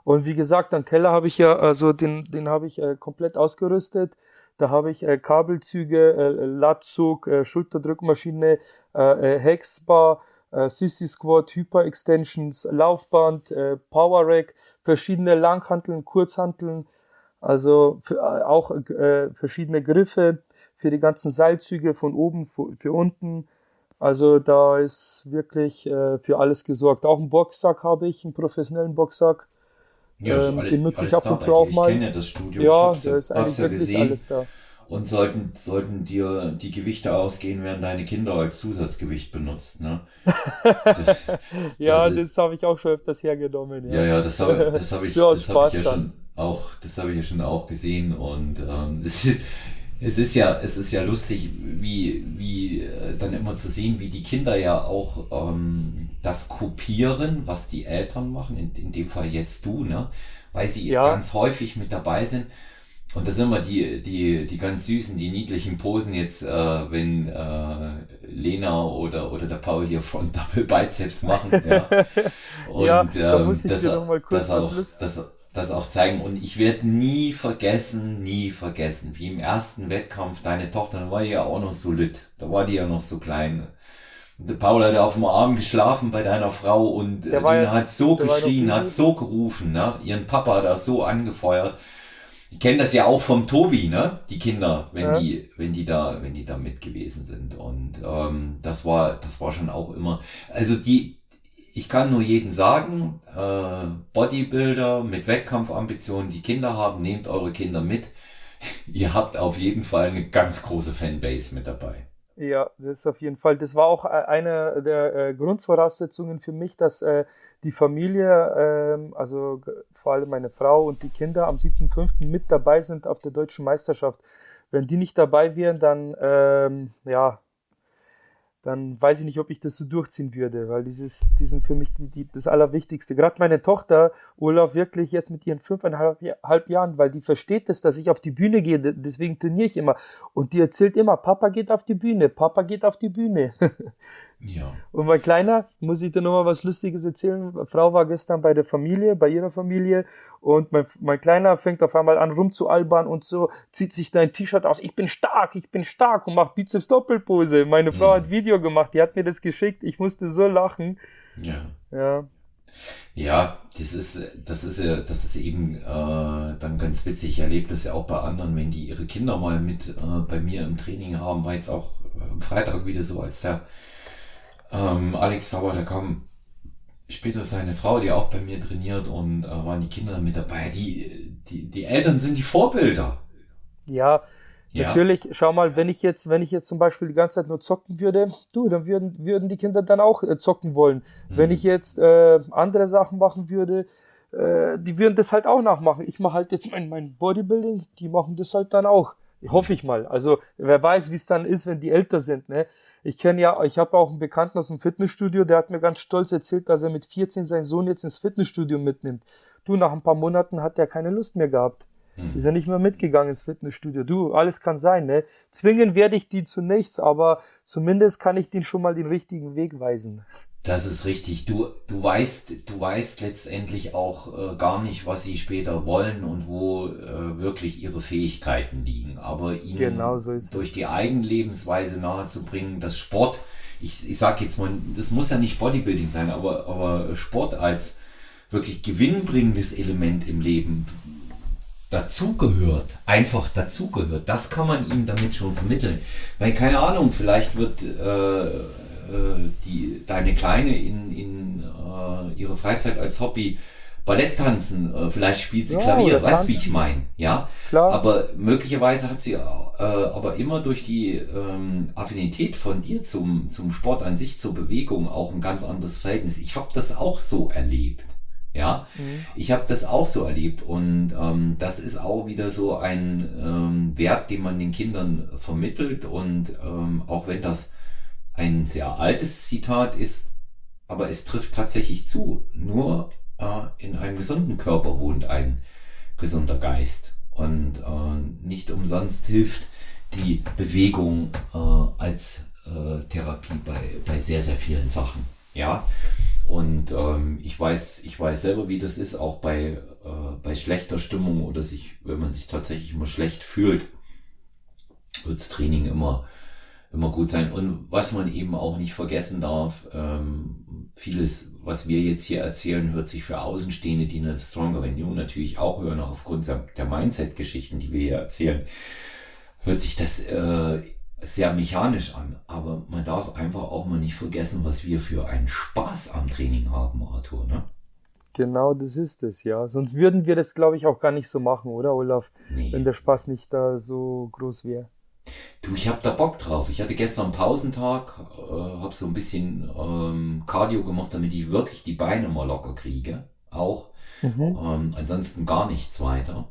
Und wie gesagt, am Keller habe ich ja, also den, den habe ich äh, komplett ausgerüstet. Da habe ich äh, Kabelzüge, äh, Latzug, äh, Schulterdrückmaschine, äh, äh, Hexbar, Sissy Squat, Hyper Extensions, Laufband, Power Rack, verschiedene Langhanteln, Kurzhanteln, also für, äh, auch äh, verschiedene Griffe für die ganzen Seilzüge von oben für, für unten. Also da ist wirklich äh, für alles gesorgt. Auch einen Boxsack habe ich, einen professionellen Boxsack. Ja, ähm, den nutze ich ab und zu auch mal.
Ich kenne ja das Studio.
Ja, da ist eigentlich wirklich gesehen. alles da.
Und sollten, sollten dir die Gewichte ausgehen, werden deine Kinder als Zusatzgewicht benutzt. Ne?
das, *laughs* ja, das, das habe ich auch schon öfters hergenommen.
Ja, ja, ja das habe das hab ich, *laughs* das hab ich ja schon auch, das habe ich ja schon auch gesehen und ähm, *laughs* es ist, es ist ja, es ist ja lustig, wie, wie äh, dann immer zu sehen, wie die Kinder ja auch ähm, das kopieren, was die Eltern machen, in, in dem Fall jetzt du, ne? Weil sie ja. ganz häufig mit dabei sind. Und das sind immer die, die, die ganz süßen, die niedlichen Posen jetzt, äh, wenn äh, Lena oder, oder der Paul hier Front Double Biceps machen. Ja. Und *laughs* ja, da ähm, muss ich das, dir noch mal kurz das auch, das, das auch zeigen. Und ich werde nie vergessen, nie vergessen, wie im ersten Wettkampf deine Tochter, da war die ja auch noch so lit, da war die ja noch so klein. Und der Paul hat auf dem Arm geschlafen bei deiner Frau und äh, ja, hat so geschrien, hat so gerufen, ne? ihren Papa hat er so angefeuert. Die kennen das ja auch vom Tobi, ne? Die Kinder, wenn ja. die, wenn die da, wenn die da mit gewesen sind. Und ähm, das war, das war schon auch immer. Also die, ich kann nur jedem sagen, äh, Bodybuilder mit Wettkampfambitionen, die Kinder haben, nehmt eure Kinder mit. *laughs* Ihr habt auf jeden Fall eine ganz große Fanbase mit dabei.
Ja, das ist auf jeden Fall. Das war auch äh, eine der äh, Grundvoraussetzungen für mich, dass äh, die Familie, äh, also vor allem meine Frau und die Kinder am 7.5. mit dabei sind auf der deutschen Meisterschaft. Wenn die nicht dabei wären, dann ähm, ja, dann weiß ich nicht, ob ich das so durchziehen würde, weil dieses, die sind für mich die, die, das Allerwichtigste. Gerade meine Tochter, Olaf, wirklich jetzt mit ihren fünfeinhalb Jahren, weil die versteht es, dass ich auf die Bühne gehe, deswegen trainiere ich immer. Und die erzählt immer, Papa geht auf die Bühne, Papa geht auf die Bühne. *laughs* Ja. Und mein Kleiner, muss ich dir nochmal was Lustiges erzählen. Frau war gestern bei der Familie, bei ihrer Familie und mein, mein Kleiner fängt auf einmal an rumzualbern und so, zieht sich dein T-Shirt aus. Ich bin stark, ich bin stark und macht Bizeps Doppelpose. Meine Frau mhm. hat Video gemacht, die hat mir das geschickt. Ich musste so lachen.
Ja. Ja. Ja, das ist, das ist ja, das ist eben äh, dann ganz witzig. Ich erlebe das ja auch bei anderen, wenn die ihre Kinder mal mit äh, bei mir im Training haben, war jetzt auch am Freitag wieder so, als der ähm, Alex Sauer, da kam später seine Frau, die auch bei mir trainiert und äh, waren die Kinder mit dabei. Die, die, die Eltern sind die Vorbilder.
Ja, ja, natürlich, schau mal, wenn ich jetzt, wenn ich jetzt zum Beispiel die ganze Zeit nur zocken würde, du, dann würden, würden die Kinder dann auch äh, zocken wollen. Mhm. Wenn ich jetzt äh, andere Sachen machen würde, äh, die würden das halt auch nachmachen. Ich mache halt jetzt mein, mein Bodybuilding, die machen das halt dann auch. Hoffe ich mal. Also wer weiß, wie es dann ist, wenn die älter sind. Ne? Ich kenne ja, ich habe auch einen Bekannten aus dem Fitnessstudio, der hat mir ganz stolz erzählt, dass er mit 14 seinen Sohn jetzt ins Fitnessstudio mitnimmt. Du, nach ein paar Monaten hat er keine Lust mehr gehabt. Hm. Ist er nicht mehr mitgegangen ins Fitnessstudio. Du, alles kann sein, ne? Zwingen werde ich die zu nichts, aber zumindest kann ich den schon mal den richtigen Weg weisen.
Das ist richtig. Du, du weißt, du weißt letztendlich auch äh, gar nicht, was sie später wollen und wo äh, wirklich ihre Fähigkeiten liegen. Aber ihnen genau so durch die Eigenlebensweise nahezubringen, dass Sport, ich, ich sag jetzt mal, das muss ja nicht Bodybuilding sein, aber, aber Sport als wirklich gewinnbringendes Element im Leben dazugehört, einfach dazugehört. Das kann man ihm damit schon vermitteln. Weil keine Ahnung, vielleicht wird äh, äh, die, deine Kleine in, in äh, ihre Freizeit als Hobby Ballett tanzen, äh, vielleicht spielt sie ja, Klavier, weißt wie ich meine, ja? Klar. Aber möglicherweise hat sie äh, aber immer durch die ähm, Affinität von dir zum, zum Sport an sich, zur Bewegung auch ein ganz anderes Verhältnis. Ich habe das auch so erlebt. Ja, mhm. ich habe das auch so erlebt und ähm, das ist auch wieder so ein ähm, Wert, den man den Kindern vermittelt und ähm, auch wenn das ein sehr altes Zitat ist, aber es trifft tatsächlich zu. Nur äh, in einem gesunden Körper wohnt ein gesunder Geist. Und äh, nicht umsonst hilft die Bewegung äh, als äh, Therapie bei, bei sehr, sehr vielen Sachen. Ja. Und ähm, ich weiß, ich weiß selber, wie das ist, auch bei, äh, bei schlechter Stimmung oder sich, wenn man sich tatsächlich immer schlecht fühlt, wirds Training immer immer gut sein. Und was man eben auch nicht vergessen darf, ähm, vieles, was wir jetzt hier erzählen, hört sich für Außenstehende, die eine Stronger Than You natürlich auch hören, auch aufgrund der Mindset-Geschichten, die wir hier erzählen, hört sich das äh, sehr mechanisch an. Aber man darf einfach auch mal nicht vergessen, was wir für einen Spaß am Training haben, Arthur. Ne?
Genau, das ist es, ja. Sonst würden wir das, glaube ich, auch gar nicht so machen, oder, Olaf? Nee. Wenn der Spaß nicht da so groß wäre.
Du, ich habe da Bock drauf. Ich hatte gestern einen Pausentag, äh, habe so ein bisschen ähm, Cardio gemacht, damit ich wirklich die Beine mal locker kriege. Auch. Mhm. Ähm, ansonsten gar nichts weiter.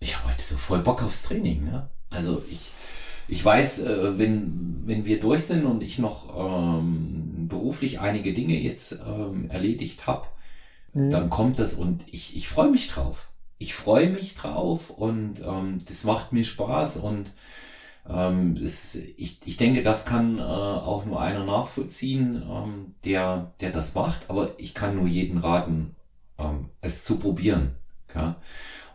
Ich habe heute so voll Bock aufs Training. Ne? Also ich, ich weiß, äh, wenn, wenn wir durch sind und ich noch ähm, beruflich einige Dinge jetzt ähm, erledigt habe, mhm. dann kommt das und ich, ich freue mich drauf. Ich freue mich drauf und ähm, das macht mir Spaß und ähm, es, ich, ich denke, das kann äh, auch nur einer nachvollziehen, ähm, der, der das macht, aber ich kann nur jeden raten, ähm, es zu probieren. Ja?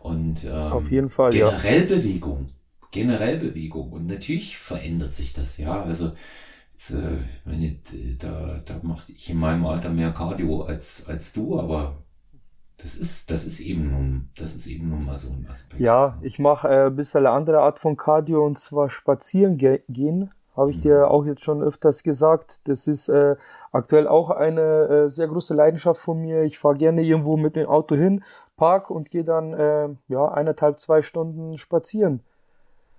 Und ähm,
auf jeden Fall
generell ja. Bewegung, generell Bewegung und natürlich verändert sich das. Ja, also jetzt, äh, wenn ich, da da mache ich in meinem Alter mehr Cardio als als du, aber das ist, das ist eben nun, das ist eben nun mal so ein
Aspekt. Ja, ich mache äh, ein bisschen eine andere Art von Cardio und zwar spazieren ge gehen. Habe ich mhm. dir auch jetzt schon öfters gesagt. Das ist äh, aktuell auch eine äh, sehr große Leidenschaft von mir. Ich fahre gerne irgendwo mit dem Auto hin, park und gehe dann äh, ja eineinhalb, zwei Stunden spazieren.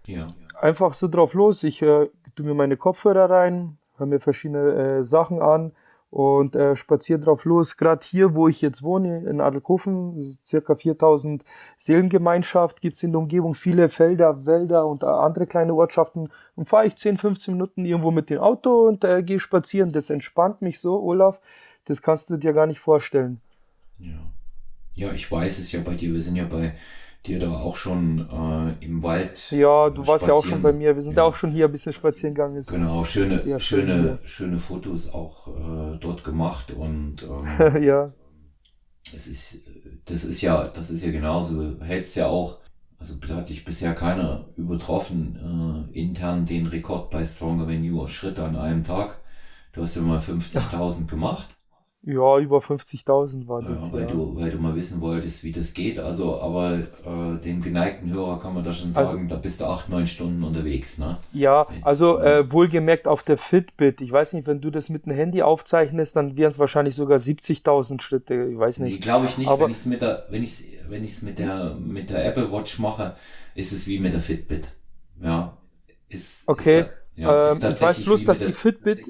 Ja. Einfach so drauf los. Ich äh, tue mir meine Kopfhörer rein, höre mir verschiedene äh, Sachen an und äh, spaziere drauf los. Gerade hier, wo ich jetzt wohne, in Adelkofen, circa 4000 Seelengemeinschaft, gibt's in der Umgebung viele Felder, Wälder und andere kleine Ortschaften. Und fahre ich 10, 15 Minuten irgendwo mit dem Auto und äh, gehe spazieren. Das entspannt mich so, Olaf. Das kannst du dir gar nicht vorstellen.
Ja. Ja, ich weiß es ja bei dir. Wir sind ja bei dir da auch schon äh, im Wald.
Ja, du warst ja auch schon bei mir. Wir sind ja. auch schon hier ein bisschen spazieren gegangen.
Ist genau, schöne, schöne, schön schöne Fotos auch äh, dort gemacht und ähm, *laughs* ja. Es ist, das ist ja, das ist ja genauso. Du hältst ja auch, also hat dich bisher keiner übertroffen, äh, intern den Rekord bei Stronger You auf Schritte an einem Tag. Du hast ja mal *laughs* 50.000 gemacht.
Ja, über 50.000 war das.
Ja, weil, ja. Du, weil du mal wissen wolltest, wie das geht. Also, aber äh, dem geneigten Hörer kann man da schon also sagen, also, da bist du acht, neun Stunden unterwegs, ne?
Ja, also äh, wohlgemerkt auf der Fitbit. Ich weiß nicht, wenn du das mit dem Handy aufzeichnest, dann wären es wahrscheinlich sogar 70.000 Schritte. Ich weiß nicht. Nee,
glaube ich nicht. Aber wenn ich es mit der, wenn ich wenn ich's mit der, mit der Apple Watch mache, ist es wie mit der Fitbit. Ja.
Ist, okay. Ist da, ja, ähm, ich weiß bloß, dass die Fitbit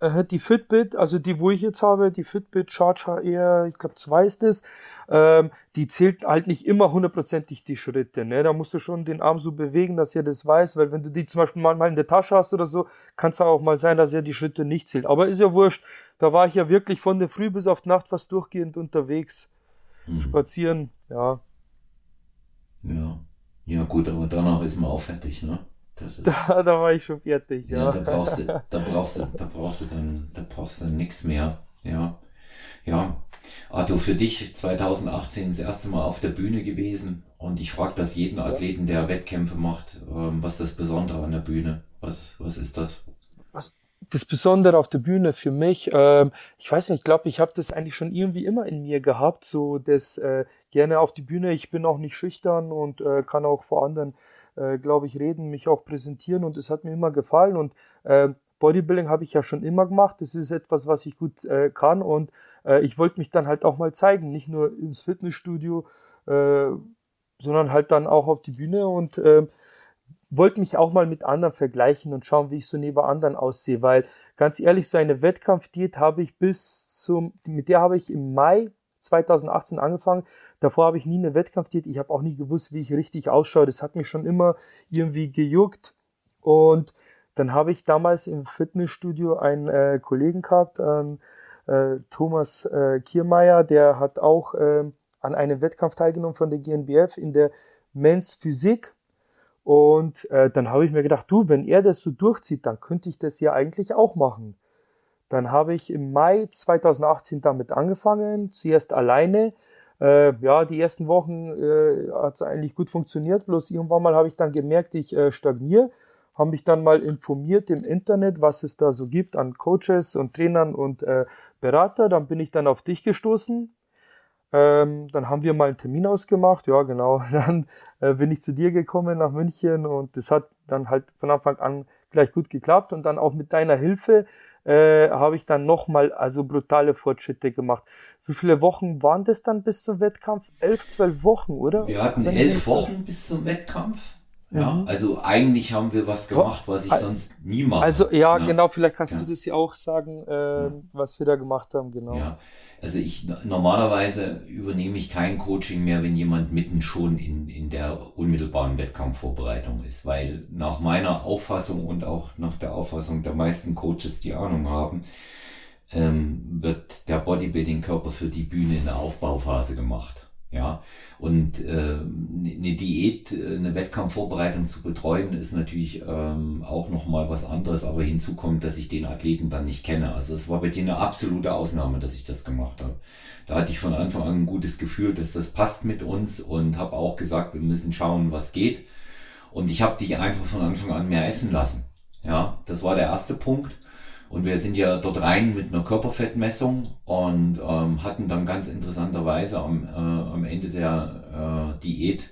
äh, die Fitbit, also die, wo ich jetzt habe, die Fitbit Charge HR, ich glaube 2 ist es, ähm, die zählt halt nicht immer hundertprozentig die Schritte. Ne? Da musst du schon den Arm so bewegen, dass er das weiß, weil wenn du die zum Beispiel mal in der Tasche hast oder so, kann es auch mal sein, dass er die Schritte nicht zählt. Aber ist ja wurscht. Da war ich ja wirklich von der Früh bis auf Nacht fast durchgehend unterwegs. Mhm. Spazieren, ja.
Ja. Ja, gut, aber danach ist man auch fertig, ne? *laughs*
da, da war ich schon fertig, ja.
ja da brauchst du, da *laughs* brauchst du, da brauchst du dann, da brauchst du dann nichts mehr, ja. Ja. Arthur, für dich 2018 das erste Mal auf der Bühne gewesen und ich frage das jeden Athleten, der Wettkämpfe macht, ähm, was ist das Besondere an der Bühne? Was, was ist das?
Was das Besondere auf der Bühne für mich, ähm, ich weiß nicht, ich glaube, ich habe das eigentlich schon irgendwie immer in mir gehabt, so das äh, gerne auf die Bühne. Ich bin auch nicht schüchtern und äh, kann auch vor anderen äh, glaube ich, reden, mich auch präsentieren und es hat mir immer gefallen und äh, Bodybuilding habe ich ja schon immer gemacht. Das ist etwas, was ich gut äh, kann und äh, ich wollte mich dann halt auch mal zeigen, nicht nur ins Fitnessstudio, äh, sondern halt dann auch auf die Bühne und äh, wollte mich auch mal mit anderen vergleichen und schauen, wie ich so neben anderen aussehe, weil ganz ehrlich, so eine Wettkampfdiät habe ich bis zum, mit der habe ich im Mai 2018 angefangen. Davor habe ich nie eine Wettkampfdiät. Ich habe auch nie gewusst, wie ich richtig ausschaue. Das hat mich schon immer irgendwie gejuckt. Und dann habe ich damals im Fitnessstudio einen äh, Kollegen gehabt, ähm, äh, Thomas äh, Kiermeier, der hat auch äh, an einem Wettkampf teilgenommen von der GNBF in der Men's Physik. Und äh, dann habe ich mir gedacht, du, wenn er das so durchzieht, dann könnte ich das ja eigentlich auch machen. Dann habe ich im Mai 2018 damit angefangen, zuerst alleine. Äh, ja, die ersten Wochen äh, hat es eigentlich gut funktioniert, bloß irgendwann mal habe ich dann gemerkt, ich äh, stagniere. Habe mich dann mal informiert im Internet, was es da so gibt an Coaches und Trainern und äh, Berater. Dann bin ich dann auf dich gestoßen. Ähm, dann haben wir mal einen Termin ausgemacht. Ja, genau. *laughs* Dann äh, bin ich zu dir gekommen nach München und das hat dann halt von Anfang an gleich gut geklappt und dann auch mit deiner Hilfe äh, habe ich dann nochmal also brutale Fortschritte gemacht. Wie viele Wochen waren das dann bis zum Wettkampf? Elf, zwölf Wochen, oder?
Wir hatten elf Wochen bis zum Wettkampf. Ja, mhm. also eigentlich haben wir was gemacht, was ich sonst nie mache.
Also ja, ja. genau, vielleicht kannst ja. du das ja auch sagen, äh, ja. was wir da gemacht haben, genau.
Ja, also ich normalerweise übernehme ich kein Coaching mehr, wenn jemand mitten schon in, in der unmittelbaren Wettkampfvorbereitung ist, weil nach meiner Auffassung und auch nach der Auffassung der meisten Coaches, die Ahnung haben, ähm, wird der Bodybuilding-Körper für die Bühne in der Aufbauphase gemacht. Ja, und äh, eine Diät, eine Wettkampfvorbereitung zu betreuen, ist natürlich ähm, auch nochmal was anderes, aber hinzu kommt, dass ich den Athleten dann nicht kenne. Also es war bei dir eine absolute Ausnahme, dass ich das gemacht habe. Da hatte ich von Anfang an ein gutes Gefühl, dass das passt mit uns und habe auch gesagt, wir müssen schauen, was geht. Und ich habe dich einfach von Anfang an mehr essen lassen. Ja, das war der erste Punkt. Und wir sind ja dort rein mit einer Körperfettmessung und ähm, hatten dann ganz interessanterweise am, äh, am Ende der äh, Diät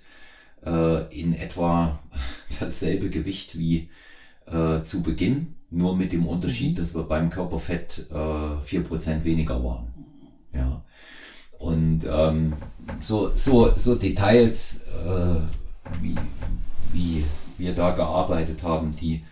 äh, in etwa *laughs* dasselbe Gewicht wie äh, zu Beginn, nur mit dem Unterschied, mhm. dass wir beim Körperfett äh, vier Prozent weniger waren. Ja. Und ähm, so, so, so Details, äh, wie, wie wir da gearbeitet haben, die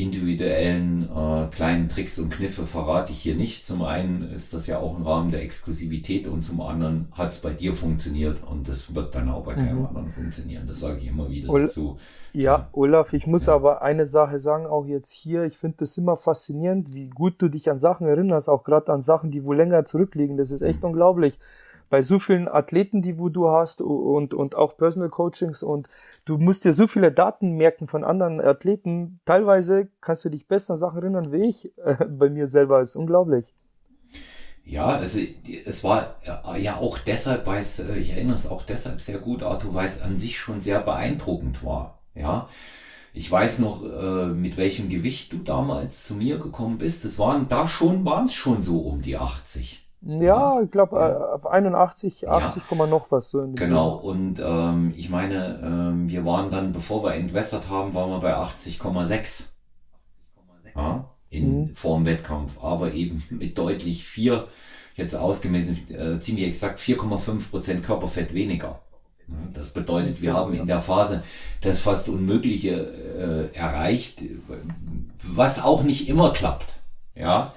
individuellen äh, kleinen Tricks und Kniffe verrate ich hier nicht. Zum einen ist das ja auch ein Rahmen der Exklusivität und zum anderen hat es bei dir funktioniert und das wird dann auch bei keinem mhm. anderen funktionieren. Das sage ich immer wieder Ol dazu.
Ja, ja, Olaf, ich muss ja. aber eine Sache sagen, auch jetzt hier, ich finde das immer faszinierend, wie gut du dich an Sachen erinnerst, auch gerade an Sachen, die wohl länger zurückliegen. Das ist echt mhm. unglaublich bei so vielen Athleten, die wo du hast und, und auch Personal Coachings und du musst dir so viele Daten merken von anderen Athleten. Teilweise kannst du dich besser an Sachen erinnern wie ich äh, bei mir selber. Ist unglaublich.
Ja, also es war ja auch deshalb, weil es, äh, ich erinnere es auch deshalb sehr gut, Arthur, weil es an sich schon sehr beeindruckend war. Ja, ich weiß noch, äh, mit welchem Gewicht du damals zu mir gekommen bist. Es waren da schon, waren es schon so um die 80.
Ja, ich glaube ja. auf 81, 80, ja. noch was so.
genau, und ähm, ich meine, ähm, wir waren dann, bevor wir entwässert haben, waren wir bei 80,6. Ja, in mhm. vorm Wettkampf, aber eben *laughs* mit deutlich vier, jetzt ausgemessen, äh, ziemlich exakt 4,5 Prozent Körperfett weniger. Das bedeutet, wir haben in der Phase das fast Unmögliche äh, erreicht, was auch nicht immer klappt. Ja,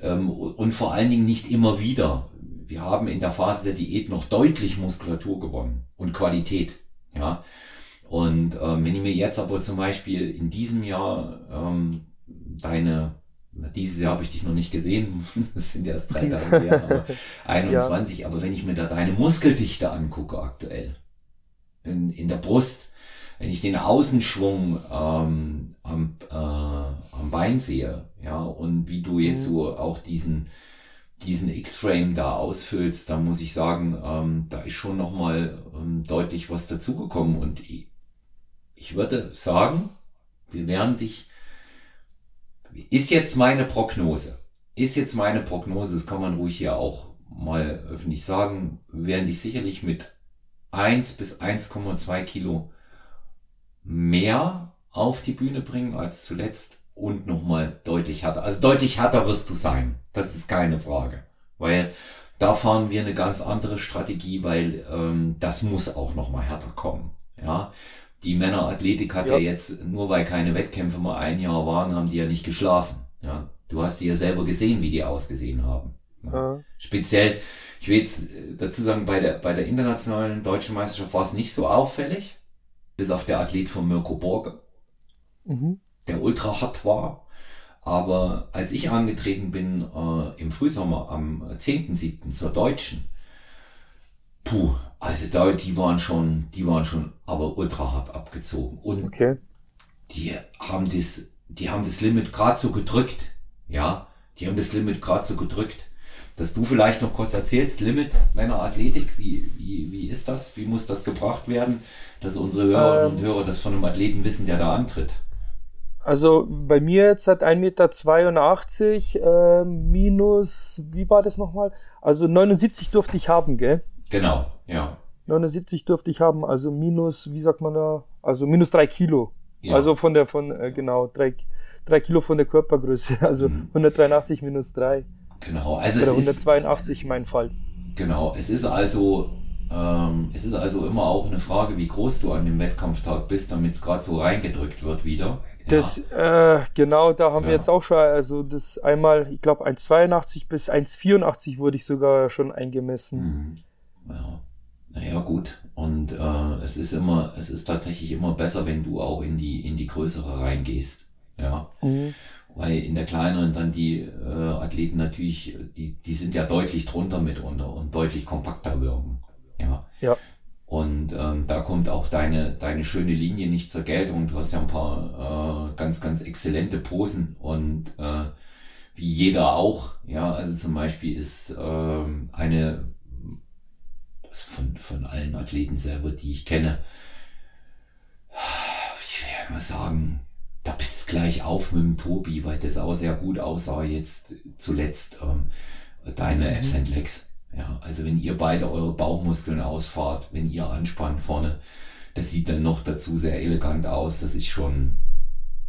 und vor allen Dingen nicht immer wieder. Wir haben in der Phase der Diät noch deutlich Muskulatur gewonnen und Qualität. Ja. Und ähm, wenn ich mir jetzt aber zum Beispiel in diesem Jahr ähm, deine, dieses Jahr habe ich dich noch nicht gesehen, *laughs* das sind ja erst drei Tage her, aber 21, *laughs* ja. aber wenn ich mir da deine Muskeldichte angucke aktuell, in, in der Brust, wenn ich den Außenschwung ähm, am, äh, am Bein sehe, ja, und wie du jetzt mhm. so auch diesen, diesen X-Frame da ausfüllst, da muss ich sagen, ähm, da ist schon nochmal ähm, deutlich was dazugekommen. Und ich, ich würde sagen, wir werden dich, ist jetzt meine Prognose, ist jetzt meine Prognose, das kann man ruhig hier auch mal öffentlich sagen, werden dich sicherlich mit 1 bis 1,2 Kilo mehr auf die Bühne bringen als zuletzt und nochmal deutlich härter. Also deutlich härter wirst du sein. Das ist keine Frage. Weil da fahren wir eine ganz andere Strategie, weil ähm, das muss auch nochmal härter kommen. Ja. Die Männerathletik hat ja. ja jetzt, nur weil keine Wettkämpfe mal ein Jahr waren, haben die ja nicht geschlafen. Ja. Du hast die ja selber gesehen, wie die ausgesehen haben. Ja. Speziell, ich will jetzt dazu sagen, bei der, bei der internationalen deutschen Meisterschaft war es nicht so auffällig bis auf der Athlet von Mirko Borge, mhm. der ultra hart war. Aber als ich angetreten bin äh, im Frühsommer am 10.7. zur Deutschen, puh, also da, die waren schon, die waren schon aber ultra hart abgezogen. Und okay. die haben das, die haben das Limit gerade so gedrückt. Ja, die haben das Limit gerade so gedrückt. Dass du vielleicht noch kurz erzählst, Limit Männerathletik, wie, wie, wie ist das? Wie muss das gebracht werden? Dass unsere Hörerinnen ähm, und Hörer das von einem Athleten wissen, der da antritt?
Also bei mir jetzt hat 1,82 Meter äh, minus, wie war das nochmal? Also 79 durfte ich haben, gell?
Genau, ja.
79 durfte ich haben, also minus, wie sagt man da? Also minus drei Kilo. Ja. Also von der, von, äh, genau, drei, drei Kilo von der Körpergröße. *laughs* Also mhm. 183 minus drei.
Genau.
Also Oder 182 ist, in meinem Fall.
Genau. Es ist also ähm, es ist also immer auch eine Frage, wie groß du an dem Wettkampftag bist, damit es gerade so reingedrückt wird wieder.
Das, äh, genau, da haben ja. wir jetzt auch schon, also das einmal, ich glaube 1,82 bis 1,84 wurde ich sogar schon eingemessen.
Mhm. Ja. Naja, gut. Und äh, es ist immer, es ist tatsächlich immer besser, wenn du auch in die, in die größere reingehst. Ja. Mhm. Weil in der kleineren dann die äh, Athleten natürlich, die, die sind ja deutlich drunter mitunter und deutlich kompakter wirken. Ja.
ja.
Und ähm, da kommt auch deine, deine schöne Linie nicht zur Geltung. Du hast ja ein paar äh, ganz, ganz exzellente Posen und äh, wie jeder auch. Ja, also zum Beispiel ist äh, eine also von, von allen Athleten selber, die ich kenne, ich will mal sagen, da bist du gleich auf mit dem Tobi, weil das auch sehr gut aussah jetzt zuletzt ähm, deine mhm. Absent Legs. Ja, also wenn ihr beide eure Bauchmuskeln ausfahrt, wenn ihr anspannt vorne, das sieht dann noch dazu sehr elegant aus. Das ist schon,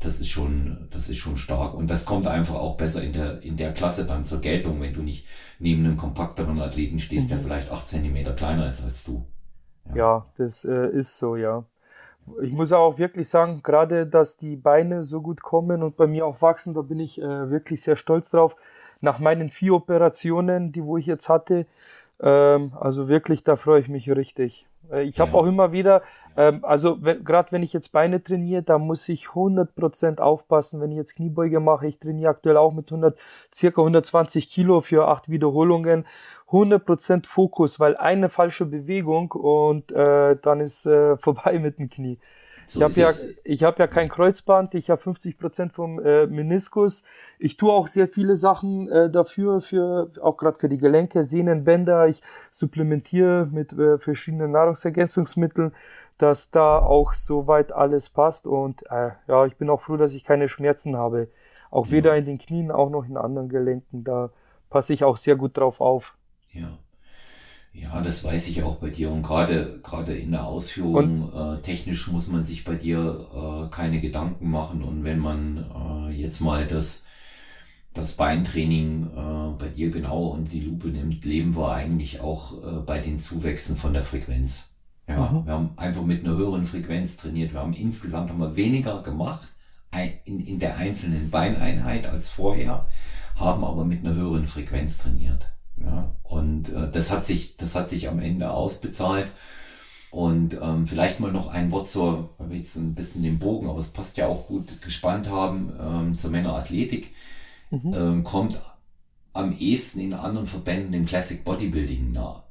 das ist schon, das ist schon stark. Und das kommt einfach auch besser in der, in der Klasse dann zur Geltung, wenn du nicht neben einem kompakteren Athleten stehst, mhm. der vielleicht acht Zentimeter kleiner ist als du.
Ja, ja das äh, ist so, ja. Ich muss auch wirklich sagen, gerade, dass die Beine so gut kommen und bei mir auch wachsen, da bin ich äh, wirklich sehr stolz drauf nach meinen vier Operationen, die wo ich jetzt hatte. Ähm, also wirklich, da freue ich mich richtig. Äh, ich habe ja. auch immer wieder, ähm, also gerade wenn ich jetzt Beine trainiere, da muss ich 100% aufpassen, wenn ich jetzt Kniebeuge mache. Ich trainiere aktuell auch mit 100, circa 120 Kilo für acht Wiederholungen. 100% Fokus, weil eine falsche Bewegung und äh, dann ist äh, *laughs* vorbei mit dem Knie. So ich habe ja, ich habe ja kein Kreuzband, ich habe 50 Prozent vom äh, Meniskus. Ich tue auch sehr viele Sachen äh, dafür, für auch gerade für die Gelenke, Sehnenbänder. Ich supplementiere mit äh, verschiedenen Nahrungsergänzungsmitteln, dass da auch soweit alles passt. Und äh, ja, ich bin auch froh, dass ich keine Schmerzen habe. Auch ja. weder in den Knien, auch noch in anderen Gelenken. Da passe ich auch sehr gut drauf auf.
Ja. Ja, das weiß ich auch bei dir. Und gerade gerade in der Ausführung äh, technisch muss man sich bei dir äh, keine Gedanken machen. Und wenn man äh, jetzt mal das das Beintraining äh, bei dir genau und die Lupe nimmt, leben wir eigentlich auch äh, bei den Zuwächsen von der Frequenz. Ja, mhm. wir haben einfach mit einer höheren Frequenz trainiert. Wir haben insgesamt haben wir weniger gemacht in, in der einzelnen Beineinheit als vorher, haben aber mit einer höheren Frequenz trainiert. Ja, und äh, das hat sich, das hat sich am Ende ausbezahlt. Und ähm, vielleicht mal noch ein Wort zur, weil wir jetzt ein bisschen den Bogen, aber es passt ja auch gut gespannt haben, ähm, zur Männerathletik. Mhm. Ähm, kommt am ehesten in anderen Verbänden dem Classic Bodybuilding nah.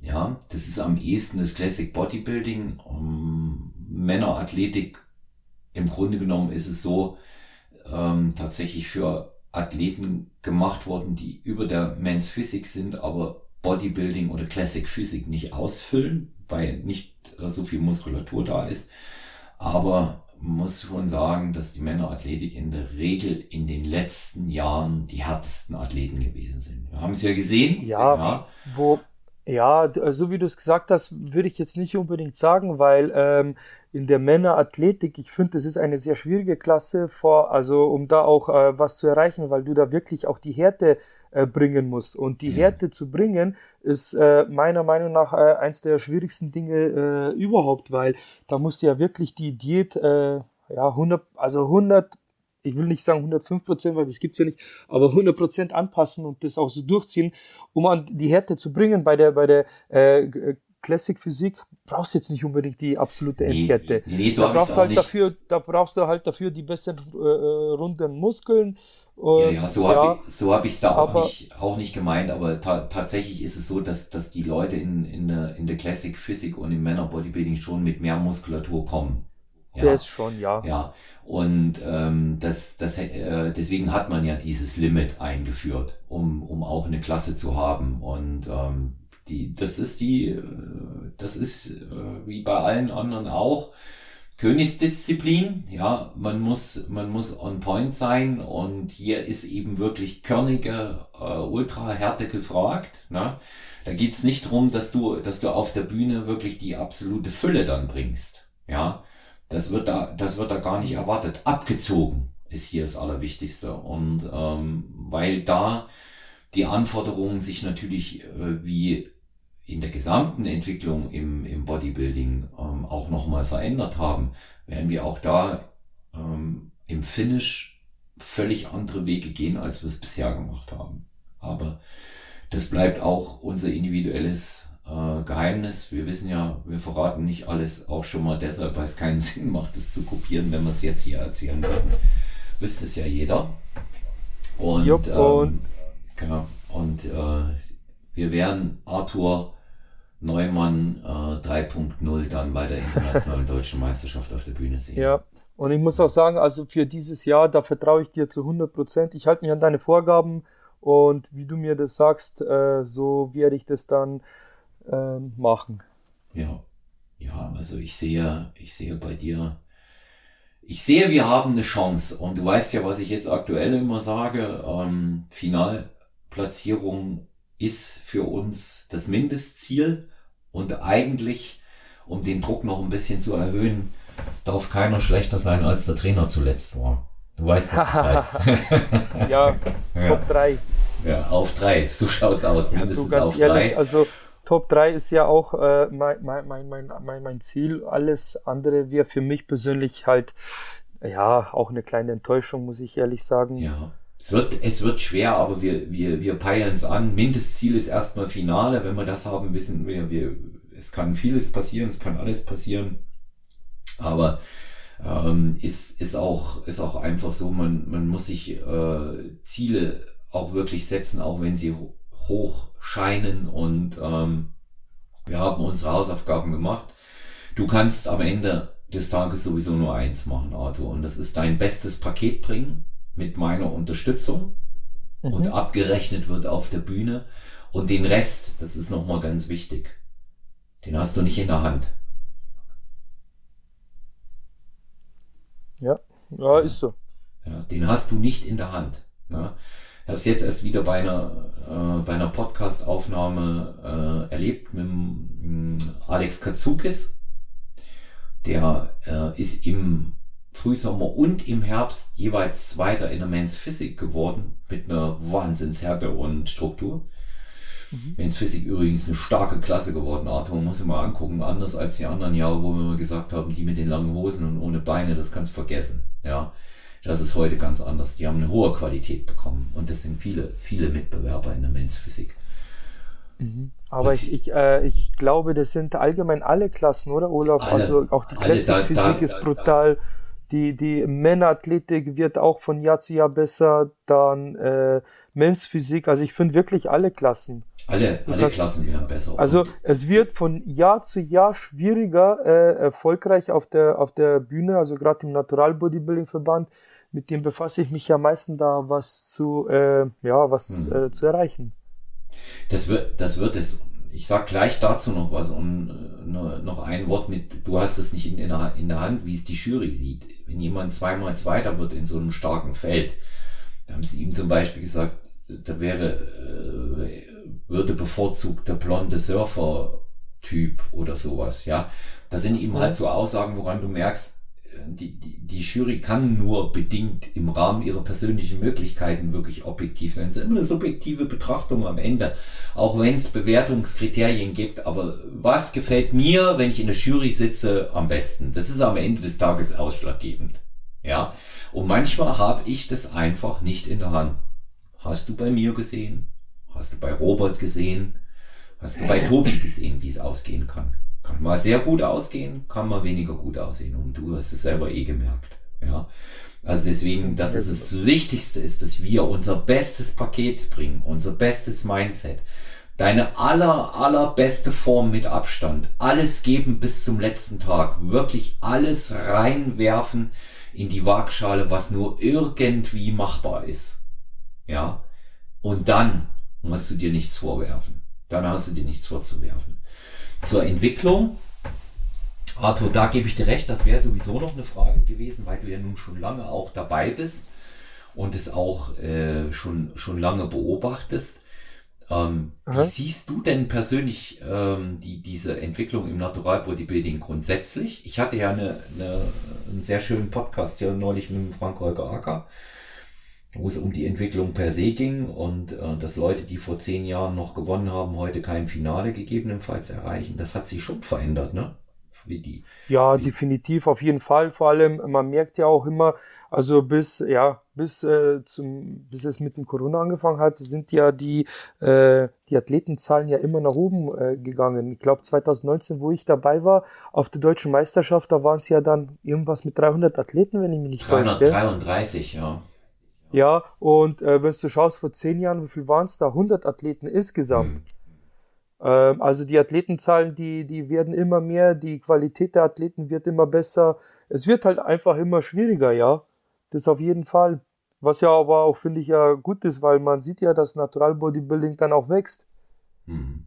Ja, das ist am ehesten das Classic Bodybuilding. Um, ähm, Männerathletik, im Grunde genommen ist es so, ähm, tatsächlich für Athleten gemacht worden, die über der Men's Physik sind, aber Bodybuilding oder Classic Physik nicht ausfüllen, weil nicht äh, so viel Muskulatur da ist. Aber man muss schon sagen, dass die Männerathletik in der Regel in den letzten Jahren die härtesten Athleten gewesen sind. Wir haben es ja gesehen.
Ja, ja. wo ja, so wie du es gesagt hast, würde ich jetzt nicht unbedingt sagen, weil ähm, in der Männerathletik, ich finde, das ist eine sehr schwierige Klasse, vor, also um da auch äh, was zu erreichen, weil du da wirklich auch die Härte äh, bringen musst. Und die mhm. Härte zu bringen, ist äh, meiner Meinung nach äh, eins der schwierigsten Dinge äh, überhaupt, weil da musst du ja wirklich die Diät, äh, ja, 100, also 100 ich will nicht sagen 105 Prozent, weil das gibt's ja nicht, aber 100 Prozent anpassen und das auch so durchziehen, um an die Härte zu bringen. Bei der, bei der äh, Classic Physik brauchst du jetzt nicht unbedingt die absolute Endhärte. Nee, nee, so da brauchst halt nicht. dafür, da brauchst du halt dafür die besten äh, äh runden Muskeln.
Und, ja, ja, so ja, habe ich so hab ich's da auch nicht, auch nicht gemeint, aber ta tatsächlich ist es so, dass, dass die Leute in, in, der, in der Classic Physik und im Männer Bodybuilding schon mit mehr Muskulatur kommen.
Ja, das schon, ja.
Ja, und ähm, das, das, äh, deswegen hat man ja dieses Limit eingeführt, um, um auch eine Klasse zu haben. Und ähm, die, das ist die, äh, das ist äh, wie bei allen anderen auch Königsdisziplin. Ja, man muss, man muss on point sein und hier ist eben wirklich körnige äh, Ultrahärte gefragt. Ne? Da geht's nicht drum, dass du, dass du auf der Bühne wirklich die absolute Fülle dann bringst. Ja, das wird da, das wird da gar nicht erwartet. Abgezogen ist hier das Allerwichtigste. Und ähm, weil da die Anforderungen sich natürlich äh, wie in der gesamten Entwicklung im, im Bodybuilding ähm, auch nochmal verändert haben, werden wir auch da ähm, im Finish völlig andere Wege gehen, als wir es bisher gemacht haben. Aber das bleibt auch unser individuelles äh, Geheimnis. Wir wissen ja, wir verraten nicht alles, auch schon mal deshalb, weil es keinen *laughs* Sinn macht, es zu kopieren, wenn wir es jetzt hier erzählen würden. Wisst es ja jeder. Und, Jupp, ähm, und, genau, und äh, wir werden Arthur Neumann äh, 3.0 dann bei der internationalen *laughs* deutschen Meisterschaft auf der Bühne sehen.
Ja, und ich muss auch sagen, also für dieses Jahr, da vertraue ich dir zu 100 Prozent. Ich halte mich an deine Vorgaben und wie du mir das sagst, äh, so werde ich das dann äh, machen.
Ja, ja, also ich sehe, ich sehe bei dir, ich sehe, wir haben eine Chance und du weißt ja, was ich jetzt aktuell immer sage, ähm, Finalplatzierung ist für uns das Mindestziel und eigentlich, um den Druck noch ein bisschen zu erhöhen, darf keiner schlechter sein, als der Trainer zuletzt war. Du weißt, was das
heißt. *laughs* *laughs* ja, Top 3.
Ja, auf 3, so schaut's aus, mindestens ja, auf 3.
Also Top 3 ist ja auch äh, mein, mein, mein, mein, mein Ziel. Alles andere wäre für mich persönlich halt, ja, auch eine kleine Enttäuschung, muss ich ehrlich sagen.
Ja. Es wird, es wird schwer, aber wir, wir, wir peilen es an. Mindestziel ist erstmal Finale. Wenn wir das haben, wissen wir, wir, es kann vieles passieren, es kann alles passieren. Aber ähm, ist, ist, auch, ist auch einfach so, man, man muss sich äh, Ziele auch wirklich setzen, auch wenn sie hoch scheinen. Und ähm, wir haben unsere Hausaufgaben gemacht. Du kannst am Ende des Tages sowieso nur eins machen, Arthur. Und das ist dein bestes Paket bringen mit meiner Unterstützung mhm. und abgerechnet wird auf der Bühne. Und den Rest, das ist nochmal ganz wichtig, den hast du nicht in der Hand.
Ja, ja, ist so.
Ja, den hast du nicht in der Hand. Ja. Ich habe es jetzt erst wieder bei einer, äh, bei einer Podcast-Aufnahme äh, erlebt mit dem, Alex Katsukis. Der äh, ist im Frühsommer und im Herbst jeweils Zweiter in der Men's Physik geworden mit einer Wahnsinnshärte und Struktur. Mhm. Men's Physik übrigens eine starke Klasse geworden, Arthur, muss ich mal angucken, anders als die anderen Jahre, wo wir mal gesagt haben, die mit den langen Hosen und ohne Beine, das kannst du vergessen. Ja, das ist heute ganz anders. Die haben eine hohe Qualität bekommen und das sind viele, viele Mitbewerber in der Men's Physik.
Mhm. Aber ich, ich, äh, ich glaube, das sind allgemein alle Klassen, oder Olaf? Alle, also auch die Classic Physik ist brutal. Die, die Männerathletik wird auch von Jahr zu Jahr besser. Dann äh, Men's Physik. Also ich finde wirklich alle Klassen.
Alle, alle kannst, Klassen werden besser.
Also es wird von Jahr zu Jahr schwieriger, äh, erfolgreich auf der, auf der Bühne, also gerade im Natural Bodybuilding Verband, mit dem befasse ich mich ja meistens da, was zu, äh, ja, was hm. äh, zu erreichen.
Das wird, das wird es. Ich sag gleich dazu noch was und äh, noch ein Wort mit, du hast es nicht in, in, der, in der Hand, wie es die Jury sieht. Wenn jemand zweimal Zweiter wird in so einem starken Feld, da haben sie ihm zum Beispiel gesagt, da wäre, äh, würde bevorzugt der blonde Surfer-Typ oder sowas, ja. Da sind ihm halt so Aussagen, woran du merkst, die, die, die Jury kann nur bedingt im Rahmen ihrer persönlichen Möglichkeiten wirklich objektiv sein. Es ist immer eine subjektive Betrachtung am Ende, auch wenn es Bewertungskriterien gibt. Aber was gefällt mir, wenn ich in der Jury sitze, am besten? Das ist am Ende des Tages ausschlaggebend. Ja. Und manchmal habe ich das einfach nicht in der Hand. Hast du bei mir gesehen? Hast du bei Robert gesehen? Hast du bei Tobi gesehen, wie es ausgehen kann? Kann mal sehr gut ausgehen, kann mal weniger gut aussehen. Und du hast es selber eh gemerkt. Ja. Also deswegen, das ist das Wichtigste, ist, dass wir unser bestes Paket bringen, unser bestes Mindset, deine aller, allerbeste Form mit Abstand, alles geben bis zum letzten Tag, wirklich alles reinwerfen in die Waagschale, was nur irgendwie machbar ist. Ja. Und dann musst du dir nichts vorwerfen. Dann hast du dir nichts vorzuwerfen zur Entwicklung. Arthur, da gebe ich dir recht, das wäre sowieso noch eine Frage gewesen, weil du ja nun schon lange auch dabei bist und es auch äh, schon, schon lange beobachtest. Ähm, wie siehst du denn persönlich ähm, die, diese Entwicklung im Natural Bodybuilding grundsätzlich? Ich hatte ja eine, eine, einen sehr schönen Podcast hier neulich mit Frank Holger Acker, wo es um die Entwicklung per se ging und äh, dass Leute, die vor zehn Jahren noch gewonnen haben, heute kein Finale gegebenenfalls erreichen. Das hat sich schon verändert, ne?
Wie die, ja, wie definitiv, auf jeden Fall. Vor allem, man merkt ja auch immer, also bis, ja, bis, äh, zum, bis es mit dem Corona angefangen hat, sind ja die, äh, die Athletenzahlen ja immer nach oben äh, gegangen. Ich glaube 2019, wo ich dabei war, auf der deutschen Meisterschaft, da waren es ja dann irgendwas mit 300 Athleten, wenn ich mich nicht
täusche. 333, ja.
Ja, und äh, wenn du schaust, vor zehn Jahren, wie viel waren es da? 100 Athleten insgesamt. Hm. Ähm, also die Athletenzahlen, die, die werden immer mehr, die Qualität der Athleten wird immer besser. Es wird halt einfach immer schwieriger, ja. Das auf jeden Fall. Was ja aber auch, finde ich, ja gut ist, weil man sieht ja, dass Natural Bodybuilding dann auch wächst.
Mhm.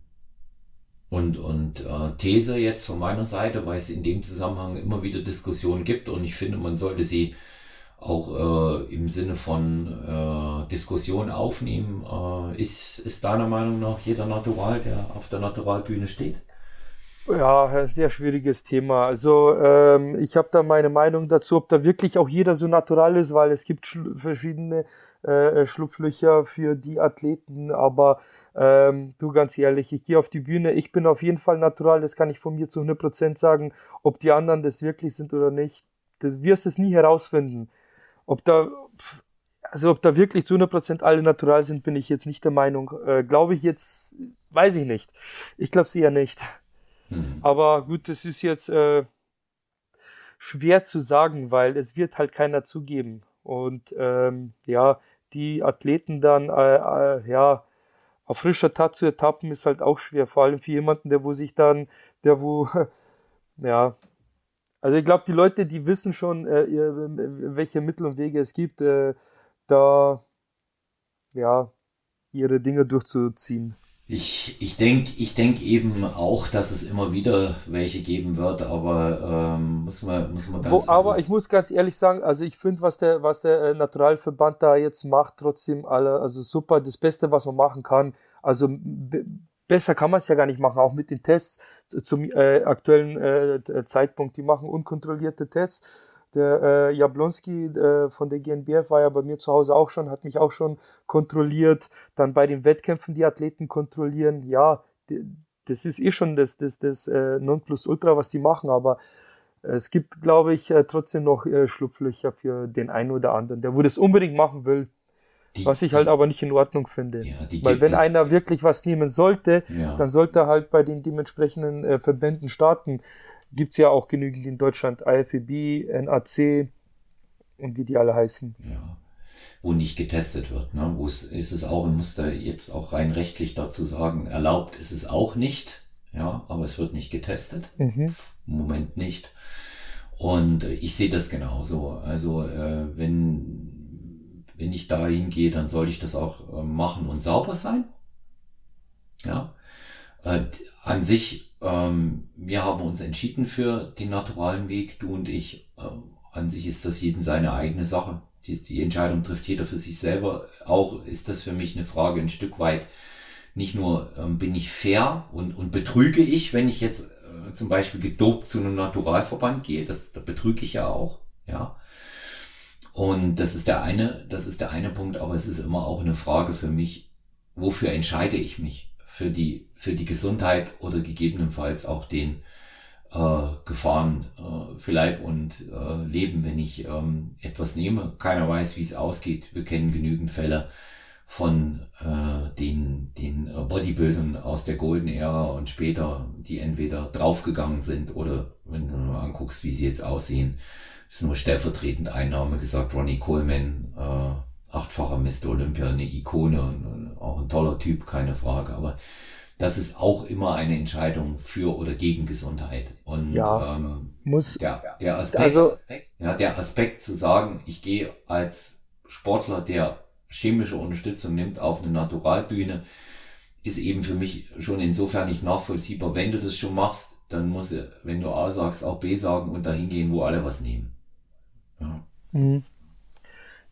Und, und äh, These jetzt von meiner Seite, weil es in dem Zusammenhang immer wieder Diskussionen gibt und ich finde, man sollte sie auch äh, im Sinne von äh, Diskussion aufnehmen. Äh, ist, ist deiner Meinung nach jeder Natural, der auf der Naturalbühne steht?
Ja, sehr schwieriges Thema. Also ähm, ich habe da meine Meinung dazu, ob da wirklich auch jeder so natural ist, weil es gibt schl verschiedene äh, Schlupflöcher für die Athleten. Aber ähm, du ganz ehrlich, ich gehe auf die Bühne, ich bin auf jeden Fall natural, das kann ich von mir zu 100% sagen. Ob die anderen das wirklich sind oder nicht, das wirst es nie herausfinden. Ob da, also ob da wirklich zu 100% alle natural sind, bin ich jetzt nicht der Meinung. Äh, glaube ich jetzt, weiß ich nicht. Ich glaube es eher nicht. Mhm. Aber gut, das ist jetzt äh, schwer zu sagen, weil es wird halt keiner zugeben. Und ähm, ja, die Athleten dann äh, äh, ja auf frischer Tat zu ertappen, ist halt auch schwer. Vor allem für jemanden, der wo sich dann, der wo *laughs* ja also ich glaube, die Leute, die wissen schon, äh, welche Mittel und Wege es gibt, äh, da ja ihre Dinge durchzuziehen.
Ich, ich denke ich denk eben auch, dass es immer wieder welche geben wird, aber ähm, muss man, muss man
ganz Wo, Aber ich muss ganz ehrlich sagen, also ich finde, was der, was der äh, Naturalverband da jetzt macht, trotzdem alle, also super, das Beste, was man machen kann. Also besser kann man es ja gar nicht machen, auch mit den Tests zum äh, aktuellen äh, Zeitpunkt. Die machen unkontrollierte Tests der äh, Jablonski äh, von der GNBF war ja bei mir zu Hause auch schon, hat mich auch schon kontrolliert. Dann bei den Wettkämpfen die Athleten kontrollieren. Ja, die, das ist eh schon das, das, das äh, Nonplusultra, was die machen, aber es gibt, glaube ich, äh, trotzdem noch äh, Schlupflöcher für den einen oder anderen, der wo das unbedingt machen will. Die, was ich halt aber nicht in Ordnung finde. Ja, Weil wenn einer wirklich was nehmen sollte, ja. dann sollte er halt bei den dementsprechenden äh, Verbänden starten gibt es ja auch genügend in Deutschland, IFEB, NAC und wie die alle heißen.
Ja, wo nicht getestet wird. Ne? Wo es, ist es auch, ich muss da jetzt auch rein rechtlich dazu sagen, erlaubt ist es auch nicht. Ja, aber es wird nicht getestet. Mhm. Im Moment nicht. Und ich sehe das genauso. Also äh, wenn, wenn ich da hingehe, dann soll ich das auch äh, machen und sauber sein. Ja. Äh, an sich ähm, wir haben uns entschieden für den naturalen Weg, du und ich. Ähm, an sich ist das jeden seine eigene Sache. Die, die Entscheidung trifft jeder für sich selber. Auch ist das für mich eine Frage ein Stück weit. Nicht nur ähm, bin ich fair und, und betrüge ich, wenn ich jetzt äh, zum Beispiel gedopt zu einem Naturalverband gehe, das, da betrüge ich ja auch, ja. Und das ist der eine, das ist der eine Punkt, aber es ist immer auch eine Frage für mich, wofür entscheide ich mich? für die, für die Gesundheit oder gegebenenfalls auch den äh, Gefahren äh, für Leib und äh, Leben, wenn ich ähm, etwas nehme. Keiner weiß, wie es ausgeht. Wir kennen genügend Fälle von äh, den, den Bodybuildern aus der Golden Era und später, die entweder draufgegangen sind oder wenn du mal anguckst, wie sie jetzt aussehen, ist nur stellvertretend Einnahme gesagt, Ronnie Coleman, äh, achtfacher Mr. Olympia, eine Ikone und auch ein toller Typ, keine Frage. Aber das ist auch immer eine Entscheidung für oder gegen Gesundheit. Und ja, ähm, muss, der, der, Aspekt, also, ja, der Aspekt zu sagen, ich gehe als Sportler, der chemische Unterstützung nimmt, auf eine Naturalbühne, ist eben für mich schon insofern nicht nachvollziehbar. Wenn du das schon machst, dann muss, wenn du A sagst, auch B sagen und dahin gehen, wo alle was nehmen. Ja.
Mhm.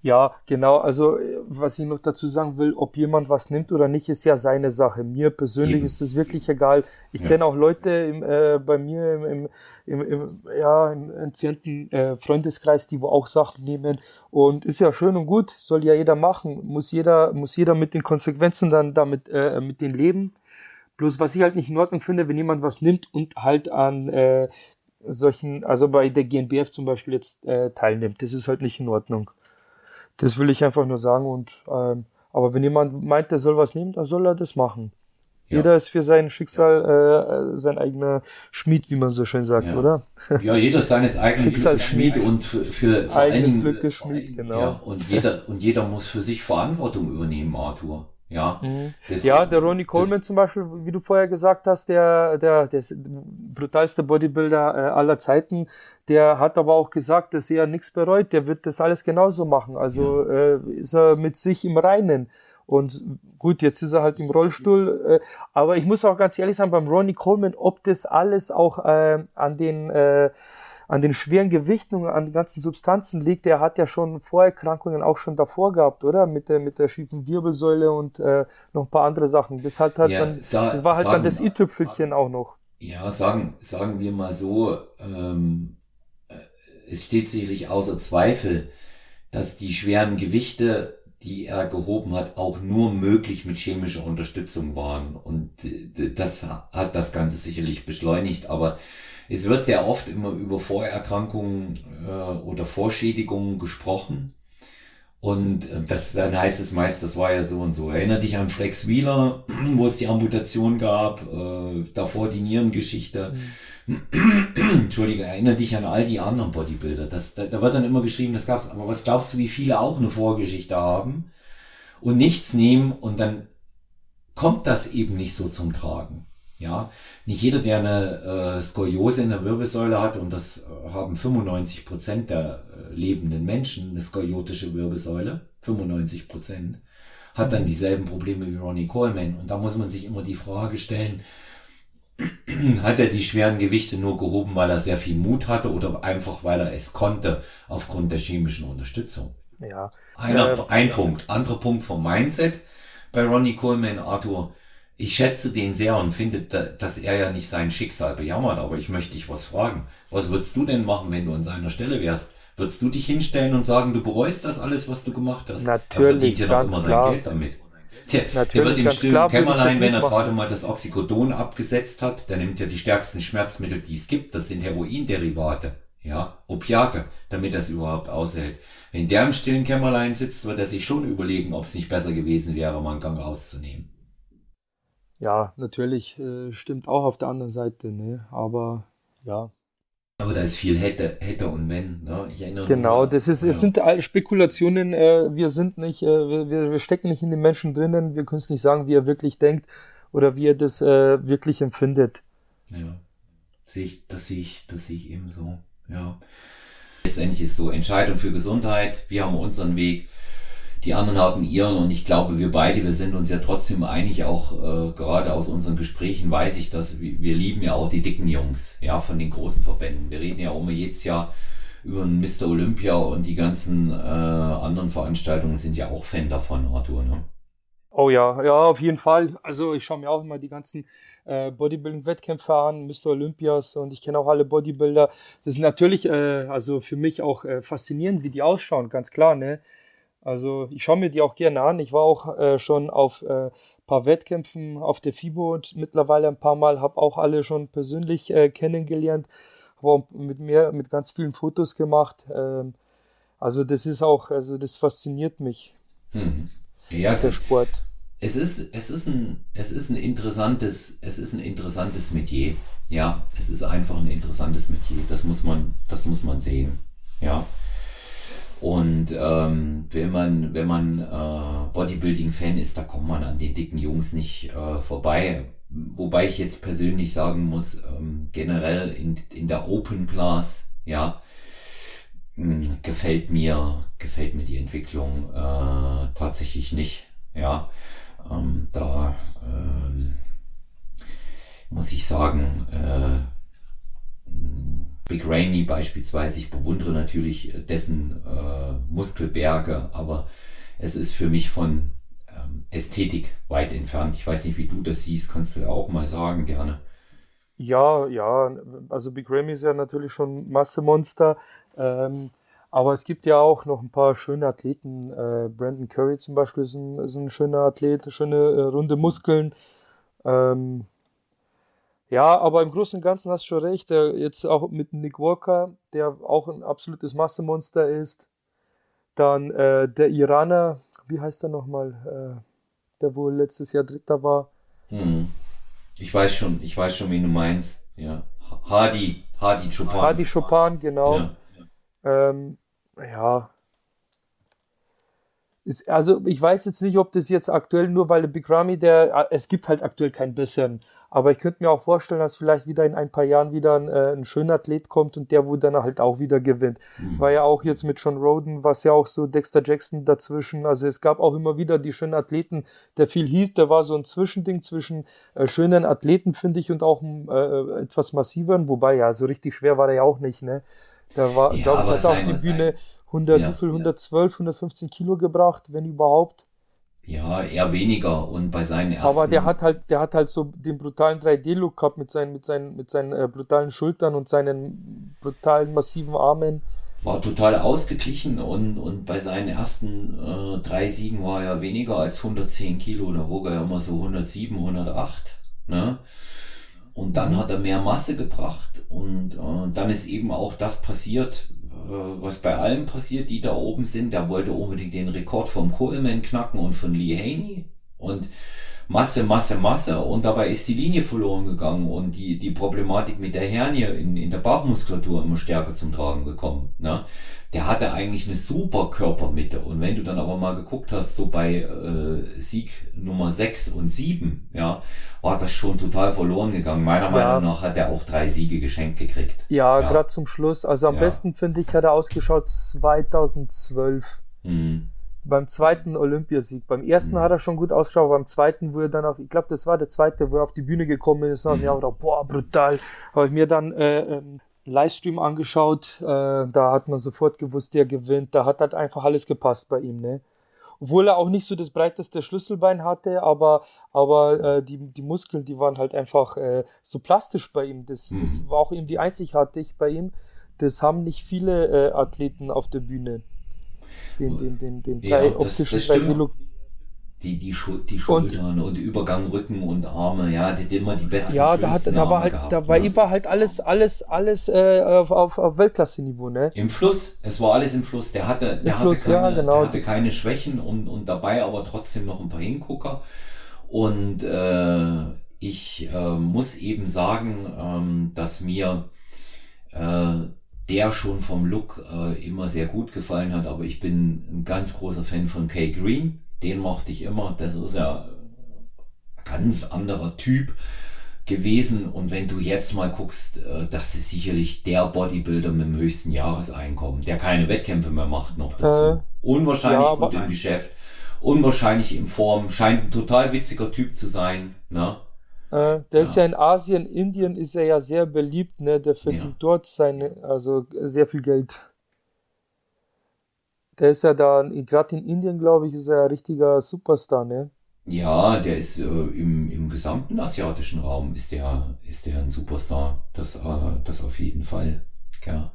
Ja, genau. Also was ich noch dazu sagen will, ob jemand was nimmt oder nicht, ist ja seine Sache. Mir persönlich Eben. ist es wirklich egal. Ich ja. kenne auch Leute im, äh, bei mir im, im, im, ja, im entfernten äh, Freundeskreis, die wo auch Sachen nehmen. Und ist ja schön und gut, soll ja jeder machen. Muss jeder, muss jeder mit den Konsequenzen dann damit äh, mit den leben. Bloß was ich halt nicht in Ordnung finde, wenn jemand was nimmt und halt an äh, solchen, also bei der GNBF zum Beispiel jetzt äh, teilnimmt. Das ist halt nicht in Ordnung. Das will ich einfach nur sagen. Und ähm, aber wenn jemand meint, der soll was nehmen, dann soll er das machen. Ja. Jeder ist für sein Schicksal äh, sein eigener Schmied, wie man so schön sagt,
ja.
oder?
Ja, jeder ist seines eigenen *laughs* Glückes Schmied und für, für vor
allen Dingen, Glückes Schmied, genau. Ja,
und jeder und jeder muss für sich Verantwortung übernehmen, Arthur. Ja,
mhm. ja der Ronnie Coleman zum Beispiel, wie du vorher gesagt hast, der, der, der brutalste Bodybuilder äh, aller Zeiten, der hat aber auch gesagt, dass er nichts bereut, der wird das alles genauso machen. Also ja. äh, ist er mit sich im Reinen. Und gut, jetzt ist er halt im Rollstuhl. Äh, aber ich muss auch ganz ehrlich sagen, beim Ronnie Coleman, ob das alles auch äh, an den äh, an den schweren Gewichten und an den ganzen Substanzen liegt. Er hat ja schon Vorerkrankungen auch schon davor gehabt, oder? Mit der, mit der schiefen Wirbelsäule und äh, noch ein paar andere Sachen. Das, halt halt ja, dann, das war halt sagen, dann das i-Tüpfelchen auch noch.
Ja, sagen, sagen wir mal so, ähm, äh, es steht sicherlich außer Zweifel, dass die schweren Gewichte, die er gehoben hat, auch nur möglich mit chemischer Unterstützung waren. Und das hat das Ganze sicherlich beschleunigt, aber es wird sehr oft immer über Vorerkrankungen äh, oder Vorschädigungen gesprochen. Und äh, das, dann heißt es meist, das war ja so und so. Erinner dich an Flex Wheeler, wo es die Amputation gab, äh, davor die Nierengeschichte. Mhm. Entschuldige, erinnere dich an all die anderen Bodybuilder. Das, da, da wird dann immer geschrieben, das gab's. Aber was glaubst du, wie viele auch eine Vorgeschichte haben und nichts nehmen und dann kommt das eben nicht so zum Tragen. Ja, nicht jeder, der eine äh, Skoliose in der Wirbelsäule hat, und das äh, haben 95 Prozent der äh, lebenden Menschen, eine skoliotische Wirbelsäule, 95 Prozent, hat dann dieselben Probleme wie Ronnie Coleman. Und da muss man sich immer die Frage stellen, *clears throat* hat er die schweren Gewichte nur gehoben, weil er sehr viel Mut hatte oder einfach, weil er es konnte aufgrund der chemischen Unterstützung?
Ja.
Einer, äh, ein ja. Punkt. Anderer Punkt vom Mindset bei Ronnie Coleman, Arthur ich schätze den sehr und finde, dass er ja nicht sein Schicksal bejammert, aber ich möchte dich was fragen. Was würdest du denn machen, wenn du an seiner Stelle wärst? Würdest du dich hinstellen und sagen, du bereust das alles, was du gemacht hast?
Natürlich, er verdient ja
doch immer klar. sein Geld damit. Tja, Natürlich, der wird im stillen Kämmerlein, wenn er gerade mal das Oxycodon abgesetzt hat, der nimmt ja die stärksten Schmerzmittel, die es gibt. Das sind Heroinderivate, ja, Opiate, damit das überhaupt aushält. Wenn der im stillen Kämmerlein sitzt, wird er sich schon überlegen, ob es nicht besser gewesen wäre, mal einen Gang rauszunehmen.
Ja, natürlich, äh, stimmt auch auf der anderen Seite, ne? Aber ja.
Aber da ist viel hätte, hätte und wenn, ne? Ich
erinnere Genau, mich, das ist, ja. es sind Spekulationen, äh, wir sind nicht, äh, wir, wir stecken nicht in den Menschen drinnen, wir können es nicht sagen, wie er wirklich denkt oder wie er das äh, wirklich empfindet.
Ja. Sehe ich, das sehe ich, das sehe ich eben so, ja. Letztendlich ist so Entscheidung für Gesundheit, wir haben unseren Weg die anderen haben ihren und ich glaube, wir beide, wir sind uns ja trotzdem einig, auch äh, gerade aus unseren Gesprächen weiß ich, dass wir, wir lieben ja auch die dicken Jungs, ja, von den großen Verbänden. Wir reden ja auch immer jetzt ja über Mr. Olympia und die ganzen äh, anderen Veranstaltungen sind ja auch Fan davon, Arthur, ne?
Oh ja, ja, auf jeden Fall. Also ich schaue mir auch immer die ganzen äh, Bodybuilding-Wettkämpfe an, Mr. Olympias und ich kenne auch alle Bodybuilder. Das ist natürlich, äh, also für mich auch äh, faszinierend, wie die ausschauen, ganz klar, ne? Also ich schaue mir die auch gerne an. Ich war auch äh, schon auf äh, paar Wettkämpfen auf der FIBO und mittlerweile ein paar Mal, habe auch alle schon persönlich äh, kennengelernt, habe auch mit mir mit ganz vielen Fotos gemacht. Ähm, also das ist auch, also das fasziniert mich.
Hm. Ja, der Sport. Es ist, es ist ein, es ist ein interessantes, es ist ein interessantes Metier. Ja, es ist einfach ein interessantes Metier. Das muss man, das muss man sehen. Ja. Und ähm, wenn man, wenn man äh, Bodybuilding-Fan ist, da kommt man an den dicken Jungs nicht äh, vorbei. Wobei ich jetzt persönlich sagen muss, ähm, generell in, in der Open Class, ja, mh, hm, gefällt mir, gefällt mir die Entwicklung äh, tatsächlich nicht. Ja, ähm, da ähm, muss ich sagen, äh, Big Rainy beispielsweise, ich bewundere natürlich dessen äh, Muskelberge, aber es ist für mich von ähm, Ästhetik weit entfernt. Ich weiß nicht, wie du das siehst, kannst du auch mal sagen, gerne.
Ja, ja, also Big Ramy ist ja natürlich schon Massemonster, ähm, aber es gibt ja auch noch ein paar schöne Athleten. Äh, Brandon Curry zum Beispiel ist ein, ist ein schöner Athlet, schöne äh, runde Muskeln. Ähm, ja, aber im Großen und Ganzen hast du schon recht. Jetzt auch mit Nick Walker, der auch ein absolutes Massemonster ist. Dann äh, der Iraner, wie heißt er nochmal? Äh, der wohl letztes Jahr Dritter war.
Hm. Ich weiß schon, ich weiß schon, wen du meinst. Ja. Hadi, Hadi Chopin.
Hadi Chopin, genau. Ja, ähm, ja. Also ich weiß jetzt nicht, ob das jetzt aktuell nur, weil der Big Ramy, der, es gibt halt aktuell keinen besseren. Aber ich könnte mir auch vorstellen, dass vielleicht wieder in ein paar Jahren wieder ein, äh, ein schöner Athlet kommt und der wo dann halt auch wieder gewinnt. Mhm. War ja auch jetzt mit John Roden, was ja auch so Dexter Jackson dazwischen. Also es gab auch immer wieder die schönen Athleten, der viel hieß, der war so ein Zwischending zwischen äh, schönen Athleten, finde ich, und auch äh, etwas massiveren. Wobei, ja, so richtig schwer war er ja auch nicht, ne? Der war, ja, glaube ich, hat auf die Bühne 100, ja, wie viel, 112, 115 Kilo gebracht, wenn überhaupt.
Ja, eher weniger und bei seinen ersten.
Aber der hat halt, der hat halt so den brutalen 3D-Look gehabt mit seinen, mit seinen, mit seinen äh, brutalen Schultern und seinen brutalen massiven Armen.
War total ausgeglichen und, und bei seinen ersten äh, drei Siegen war er weniger als 110 Kilo. Da wog er immer so 107, 108. Ne? Und dann hat er mehr Masse gebracht und äh, dann ist eben auch das passiert, was bei allen passiert, die da oben sind. Der wollte unbedingt den Rekord vom Coleman knacken und von Lee Haney. Und Masse, Masse, Masse und dabei ist die Linie verloren gegangen und die, die Problematik mit der Hernie in, in der Bauchmuskulatur immer stärker zum Tragen gekommen. Ne? Der hatte eigentlich eine super Körpermitte und wenn du dann aber mal geguckt hast, so bei äh, Sieg Nummer 6 und 7, ja, war das schon total verloren gegangen. Meiner ja. Meinung nach hat er auch drei Siege geschenkt gekriegt.
Ja, ja. gerade zum Schluss. Also am ja. besten finde ich, hat er ausgeschaut 2012. Mhm beim zweiten Olympiasieg. Beim ersten mhm. hat er schon gut ausgeschaut, beim zweiten, wo er dann auf, ich glaube, das war der zweite, wo er auf die Bühne gekommen ist, und mhm. mir auch gedacht, boah, brutal. Habe ich mir dann äh, ähm, Livestream angeschaut, äh, da hat man sofort gewusst, der gewinnt. Da hat halt einfach alles gepasst bei ihm, ne? Obwohl er auch nicht so das breiteste Schlüsselbein hatte, aber, aber äh, die, die Muskeln, die waren halt einfach äh, so plastisch bei ihm. Das, mhm. das war auch irgendwie einzigartig bei ihm. Das haben nicht viele äh, Athleten auf der Bühne den, den, den, den
ja, drei optischen das Die, die, Schu die Schultern und, und, Übergang Rücken und Arme, ja, die, die immer die besten
Ja, da, hat, da war halt, gehabt, da bei ne? war halt alles, alles, alles äh, auf, auf, auf Weltklasse-Niveau, ne?
Im Fluss, es war alles im Fluss. Der hatte, der Fluss, hatte, keine, ja, genau, der hatte keine Schwächen und, und dabei aber trotzdem noch ein paar Hingucker. Und äh, ich äh, muss eben sagen, ähm, dass mir äh, der schon vom Look äh, immer sehr gut gefallen hat, aber ich bin ein ganz großer Fan von Kay Green. Den mochte ich immer. Das ist ja ein ganz anderer Typ gewesen. Und wenn du jetzt mal guckst, äh, das ist sicherlich der Bodybuilder mit dem höchsten Jahreseinkommen, der keine Wettkämpfe mehr macht noch dazu. Äh, Unwahrscheinlich ja, gut im Geschäft. Unwahrscheinlich in Form. Scheint ein total witziger Typ zu sein. Ne?
Äh, der ja. ist ja in Asien, Indien ist er ja sehr beliebt, ne? Der verdient ja. dort seine, also sehr viel Geld. Der ist ja da, gerade in Indien, glaube ich, ist er ein richtiger Superstar, ne?
Ja, der ist äh, im, im gesamten asiatischen Raum ist der, ist der ein Superstar. Das, äh, das auf jeden Fall. Ja.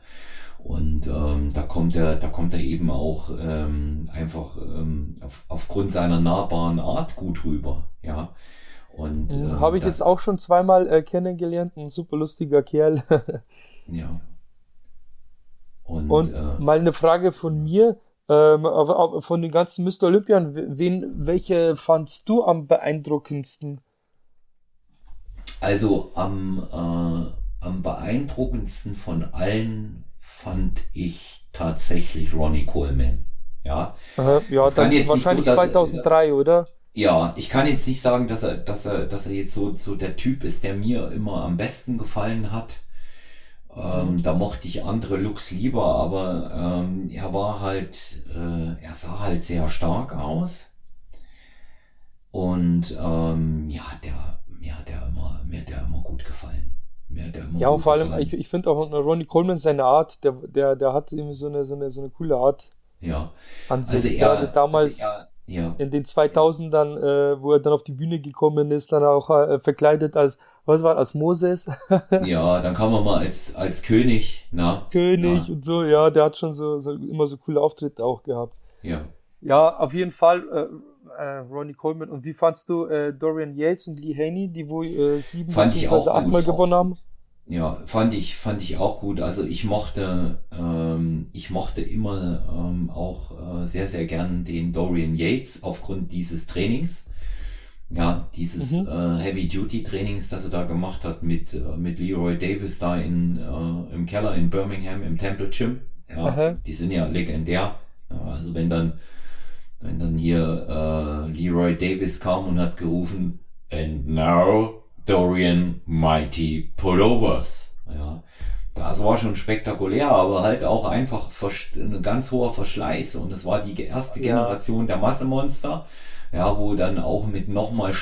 Und ähm, da kommt er, da kommt er eben auch ähm, einfach ähm, auf, aufgrund seiner nahbaren Art gut rüber. Ja. Und
ähm, habe ich jetzt auch schon zweimal äh, kennengelernt, ein super lustiger Kerl. *laughs*
ja.
Und, Und äh, mal eine Frage von mir. Ähm, von den ganzen Mr. Olympian, wen, welche fandst du am beeindruckendsten?
Also am, äh, am beeindruckendsten von allen fand ich tatsächlich Ronnie Coleman. Ja,
Aha, ja das dann wahrscheinlich so, 2003, oder?
Ja, ich kann jetzt nicht sagen, dass er, dass er, dass er jetzt so, so der Typ ist, der mir immer am besten gefallen hat. Ähm, da mochte ich andere Looks lieber, aber ähm, er war halt, äh, er sah halt sehr stark aus. Und ähm, ja, der, mir hat der immer, mir hat der immer gut gefallen.
Ja, ja und vor allem, ich, ich finde auch Ronnie Coleman seine Art, der, der, der hat irgendwie so eine, so eine, so eine coole Art.
Ja.
An sich. Also er, damals also er, ja. in den 2000ern, äh, wo er dann auf die Bühne gekommen ist, dann auch äh, verkleidet als, was war, als Moses. *laughs*
ja, dann kam er mal als, als König, na.
König ja. und so, ja, der hat schon so, so immer so coole Auftritte auch gehabt.
Ja.
Ja, auf jeden Fall. Äh, äh, Ronnie Coleman. Und wie fandst du äh, Dorian Yates und Lee Haney, die wohl äh, sieben
bzw.
achtmal gewonnen haben?
Ja, fand ich, fand ich auch gut. Also ich mochte, ähm, ich mochte immer ähm, auch äh, sehr, sehr gern den Dorian Yates aufgrund dieses Trainings. Ja, dieses mhm. äh, Heavy-Duty-Trainings, das er da gemacht hat mit, äh, mit Leroy Davis da in, äh, im Keller in Birmingham im Temple Gym. Ja, die sind ja legendär. Ja, also wenn dann wenn dann hier äh, Leroy Davis kam und hat gerufen, and now Dorian Mighty Pullovers. Ja, das war schon spektakulär, aber halt auch einfach ein ganz hoher Verschleiß. Und es war die erste Generation der Massemonster, ja, wo dann auch mit nochmal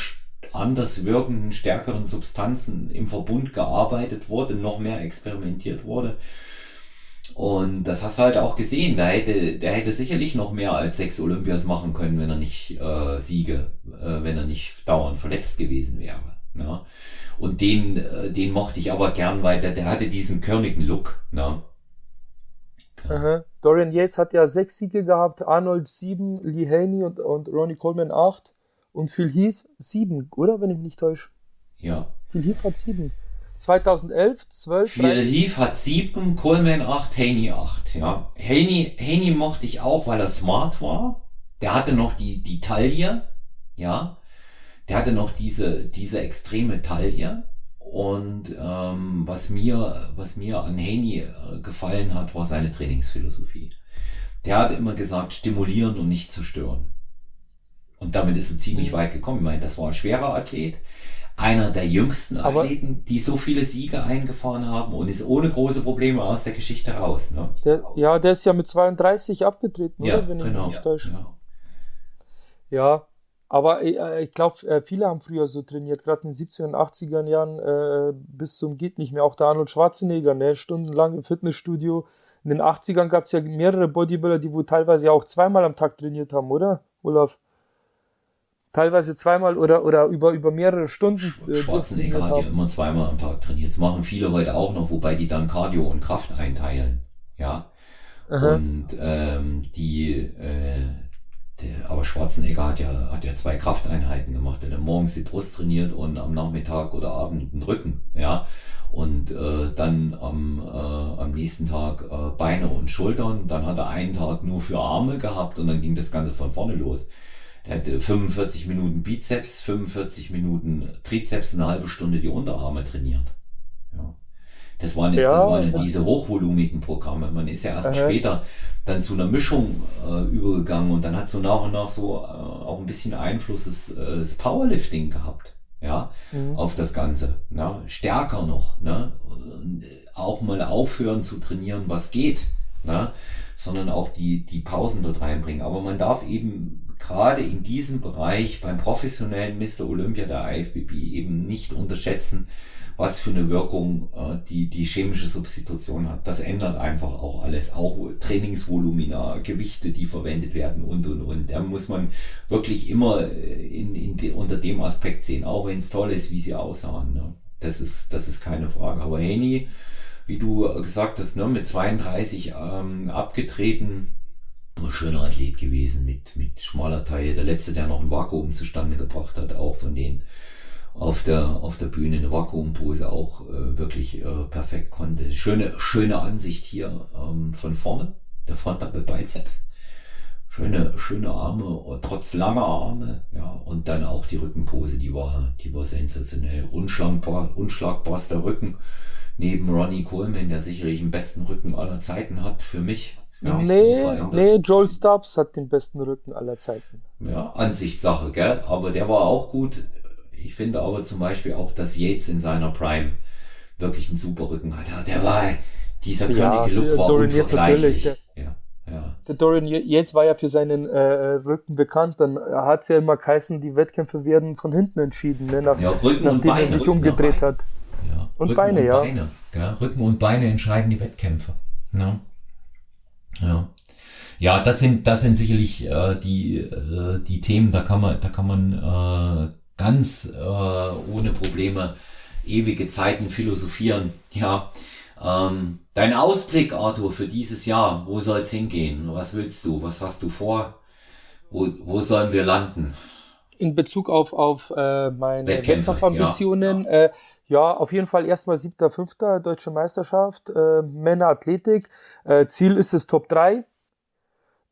anders wirkenden, stärkeren Substanzen im Verbund gearbeitet wurde, noch mehr experimentiert wurde. Und das hast du halt auch gesehen. Da hätte, der hätte sicherlich noch mehr als sechs Olympias machen können, wenn er nicht äh, Siege, äh, wenn er nicht dauernd verletzt gewesen wäre. Ne? Und den, äh, den mochte ich aber gern, weil der, der hatte diesen körnigen Look. Ne?
Ja. Dorian Yates hat ja sechs Siege gehabt, Arnold sieben, Lee Haney und, und Ronnie Coleman acht und Phil Heath sieben, oder? Wenn ich mich nicht täusche.
Ja.
Phil Heath hat sieben. 2011, 12.
Phil Heath hat 7, Coleman 8, Haney 8. Ja. Haney, Haney mochte ich auch, weil er smart war. Der hatte noch die, die Taille. Ja. Der hatte noch diese, diese extreme Taille. Und ähm, was, mir, was mir an Haney äh, gefallen hat, war seine Trainingsphilosophie. Der hat immer gesagt, stimulieren und nicht zerstören. Und damit ist er ziemlich mhm. weit gekommen. Ich meine, das war ein schwerer Athlet einer der jüngsten Athleten, Aber die so viele Siege eingefahren haben und ist ohne große Probleme aus der Geschichte raus. Ne?
Der, ja, der ist ja mit 32 abgetreten,
ja, oder? Wenn genau, ich mich nicht täusche.
Ja. ja, aber äh, ich glaube, äh, viele haben früher so trainiert, gerade in den 70er und 80er Jahren äh, bis zum geht nicht mehr. Auch der Arnold Schwarzenegger, ne? stundenlang im Fitnessstudio. In den 80ern gab es ja mehrere Bodybuilder, die wohl teilweise auch zweimal am Tag trainiert haben, oder, Olaf? teilweise zweimal oder, oder über, über mehrere Stunden.
Äh, Schwarzenegger hat ja immer zweimal am Tag trainiert. Das machen viele heute auch noch, wobei die dann Cardio und Kraft einteilen. Ja. Aha. Und ähm, die, äh, der, aber Schwarzenegger hat ja, hat ja zwei Krafteinheiten gemacht. Er hat morgens die Brust trainiert und am Nachmittag oder Abend den Rücken. Ja. Und äh, dann am, äh, am nächsten Tag äh, Beine und Schultern. Dann hat er einen Tag nur für Arme gehabt und dann ging das Ganze von vorne los. Er hatte 45 Minuten Bizeps, 45 Minuten Trizeps, eine halbe Stunde die Unterarme trainiert. Ja. Das waren, ja, das waren diese hochvolumigen Programme. Man ist ja erst Aha. später dann zu einer Mischung äh, übergegangen und dann hat so nach und nach so äh, auch ein bisschen Einfluss des, äh, des Powerlifting gehabt. Ja, mhm. auf das Ganze. Ne? Stärker noch. Ne? Und auch mal aufhören zu trainieren, was geht. Ne? Sondern auch die, die Pausen dort reinbringen. Aber man darf eben gerade in diesem Bereich beim professionellen Mr. Olympia der IFBB eben nicht unterschätzen, was für eine Wirkung äh, die, die chemische Substitution hat. Das ändert einfach auch alles, auch Trainingsvolumina, Gewichte, die verwendet werden und und und. Da muss man wirklich immer in, in de, unter dem Aspekt sehen, auch wenn es toll ist, wie sie aussahen. Ne? Das ist, das ist keine Frage. Aber Henny, wie du gesagt hast, ne, mit 32 ähm, abgetreten, ein schöner Athlet gewesen mit, mit schmaler Taille. Der letzte, der noch ein Vakuum zustande gebracht hat, auch von denen auf der, auf der Bühne eine Vakuumpose auch äh, wirklich äh, perfekt konnte. Schöne, schöne Ansicht hier ähm, von vorne, der Frontnapple Bizeps. Schöne, schöne Arme, trotz langer Arme, ja, und dann auch die Rückenpose, die war, die war sensationell. Unschlagbar, unschlagbarster Rücken neben Ronnie Coleman, der sicherlich den besten Rücken aller Zeiten hat für mich.
Ja, nee, nee, Joel Stubbs hat den besten Rücken aller Zeiten.
Ja, Ansichtssache, gell? Aber der war auch gut. Ich finde aber zum Beispiel auch, dass Yates in seiner Prime wirklich einen super Rücken hat. Ja, der war, dieser körnige ja, Look war Dorian unvergleichlich. Der, ja,
ja. Der Dorian Yates war ja für seinen äh, Rücken bekannt. Dann hat es ja immer geheißen, die Wettkämpfe werden von hinten entschieden, ne? Nach,
ja, Rücken nachdem und Beine,
er sich Rücken umgedreht hat.
Ja.
Und
Rücken
Beine,
und
ja.
Beine. Ja, Rücken und Beine entscheiden die Wettkämpfe. Ja. Ja. Ja, das sind das sind sicherlich äh, die äh, die Themen. Da kann man da kann man äh, ganz äh, ohne Probleme ewige Zeiten philosophieren. Ja. Ähm, dein Ausblick, Arthur, für dieses Jahr, wo soll es hingehen? Was willst du? Was hast du vor? Wo, wo sollen wir landen?
In Bezug auf, auf äh, meine Wettkampfambitionen, ja. Äh, ja, auf jeden Fall erstmal siebter, fünfter Deutsche Meisterschaft, äh, Männer Athletik. Äh, Ziel ist es Top 3.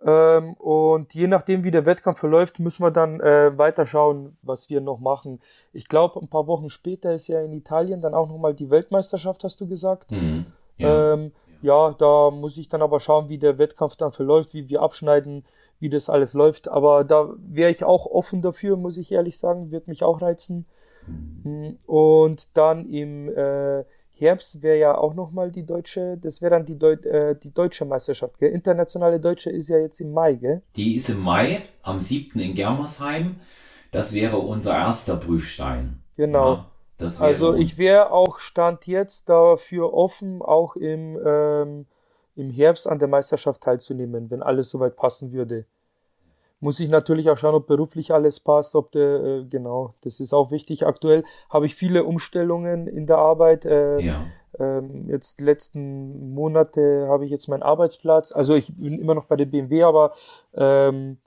Ähm, und je nachdem, wie der Wettkampf verläuft, müssen wir dann äh, weiterschauen, was wir noch machen. Ich glaube, ein paar Wochen später ist ja in Italien dann auch nochmal die Weltmeisterschaft, hast du gesagt.
Mhm.
Ja. Ähm, ja, da muss ich dann aber schauen, wie der Wettkampf dann verläuft, wie wir abschneiden, wie das alles läuft. Aber da wäre ich auch offen dafür, muss ich ehrlich sagen, wird mich auch reizen. Mhm. Und dann im äh, Herbst wäre ja auch nochmal die deutsche, das wäre dann die, Deu äh, die deutsche Meisterschaft, gell? Internationale Deutsche ist ja jetzt im Mai, gell?
Die ist im Mai, am 7. in Germersheim. Das wäre unser erster Prüfstein.
Genau. Ja, also ich wäre auch Stand jetzt dafür offen, auch im, ähm, im Herbst an der Meisterschaft teilzunehmen, wenn alles soweit passen würde muss ich natürlich auch schauen, ob beruflich alles passt, ob der, äh, genau, das ist auch wichtig. Aktuell habe ich viele Umstellungen in der Arbeit. Äh, ja. ähm, jetzt letzten Monate habe ich jetzt meinen Arbeitsplatz. Also ich bin immer noch bei der BMW, aber ähm,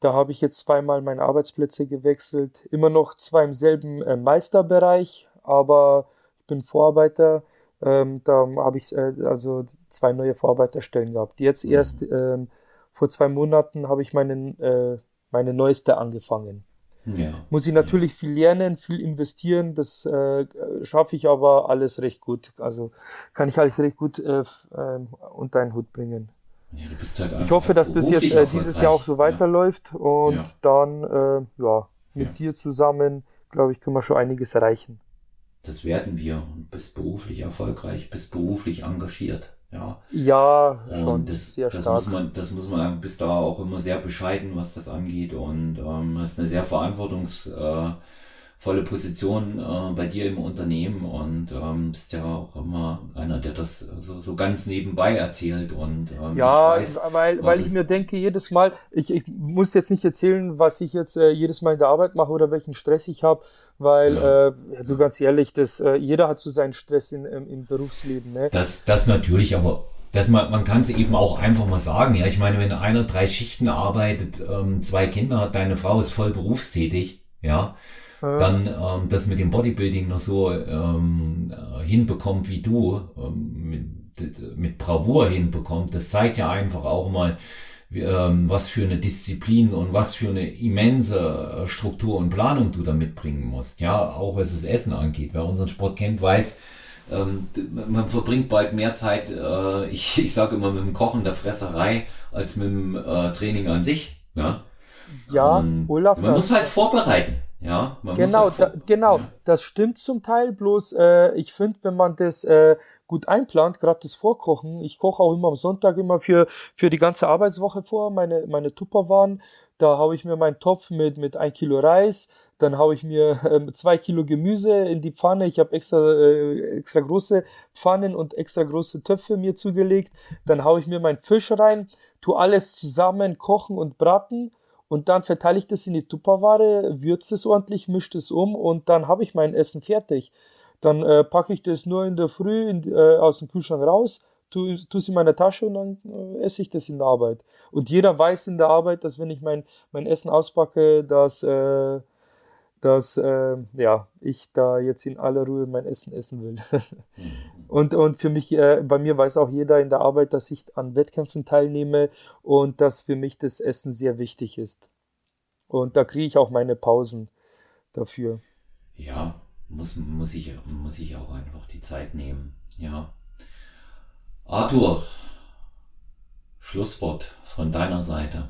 da habe ich jetzt zweimal meine Arbeitsplätze gewechselt. Immer noch zwar im selben äh, Meisterbereich, aber ich bin Vorarbeiter. Ähm, da habe ich äh, also zwei neue Vorarbeiterstellen gehabt. Jetzt mhm. erst ähm, vor zwei Monaten habe ich meinen, äh, meine neueste angefangen. Ja. Muss ich natürlich viel lernen, viel investieren, das äh, schaffe ich aber alles recht gut. Also kann ich alles recht gut äh, äh, unter einen Hut bringen. Ja, du bist halt ich hoffe, dass das jetzt äh, dieses Jahr auch so weiterläuft ja. und dann äh, ja, mit dir zusammen, glaube ich, können wir schon einiges erreichen.
Das werden wir und bist beruflich erfolgreich, bist beruflich engagiert. Ja,
ja schon
das, sehr das stark. Muss man, das muss man bist da auch immer sehr bescheiden, was das angeht und ähm, hast eine sehr verantwortungsvolle Position äh, bei dir im Unternehmen und ähm, bist ja auch immer einer, der das so, so ganz nebenbei erzählt und
ähm, ja, weiß, weil, weil ich mir denke jedes Mal, ich, ich muss jetzt nicht erzählen, was ich jetzt äh, jedes Mal in der Arbeit mache oder welchen Stress ich habe, weil ja. äh, du ganz ehrlich, das, äh, jeder hat so seinen Stress in, im, im Berufsleben. Ne?
Das, das natürlich, aber dass man, man kann es eben auch einfach mal sagen. Ja, ich meine, wenn einer drei Schichten arbeitet, ähm, zwei Kinder hat, deine Frau ist voll berufstätig, ja, ja. dann ähm, das mit dem Bodybuilding noch so ähm, äh, hinbekommt wie du, ähm, mit, mit Bravour hinbekommt, das zeigt ja einfach auch mal, ähm, was für eine Disziplin und was für eine immense äh, Struktur und Planung du da mitbringen musst. Ja, auch was das Essen angeht. Wer unseren Sport kennt, weiß, ähm, man verbringt bald mehr Zeit, äh, ich, ich sage immer, mit dem Kochen der Fresserei als mit dem Training an sich. Ja,
ja ähm, Olaf.
Man muss halt vorbereiten. Ja,
man genau, muss halt da, genau, ja. das stimmt zum Teil. Bloß, äh, ich finde, wenn man das äh, gut einplant, gerade das Vorkochen, ich koche auch immer am Sonntag immer für für die ganze Arbeitswoche vor, meine meine Tupperwaren. Da haue ich mir meinen Topf mit mit ein Kilo Reis, dann haue ich mir *laughs* äh, zwei Kilo Gemüse in die Pfanne. Ich habe extra äh, extra große Pfannen und extra große Töpfe mir zugelegt. Dann haue ich mir meinen Fisch rein, tu alles zusammen kochen und braten und dann verteile ich das in die Tupperware, würze es ordentlich, mische es um und dann habe ich mein Essen fertig. Dann äh, packe ich das nur in der Früh in, äh, aus dem Kühlschrank raus, tue es in meine Tasche und dann äh, esse ich das in der Arbeit. Und jeder weiß in der Arbeit, dass wenn ich mein, mein Essen auspacke, dass, äh, dass äh, ja, ich da jetzt in aller Ruhe mein Essen essen will. Mhm. und, und für mich, äh, bei mir weiß auch jeder in der Arbeit, dass ich an Wettkämpfen teilnehme und dass für mich das Essen sehr wichtig ist. Und da kriege ich auch meine Pausen dafür.
Ja, muss, muss, ich, muss ich auch einfach die Zeit nehmen. Ja. Arthur, Schlusswort von deiner Seite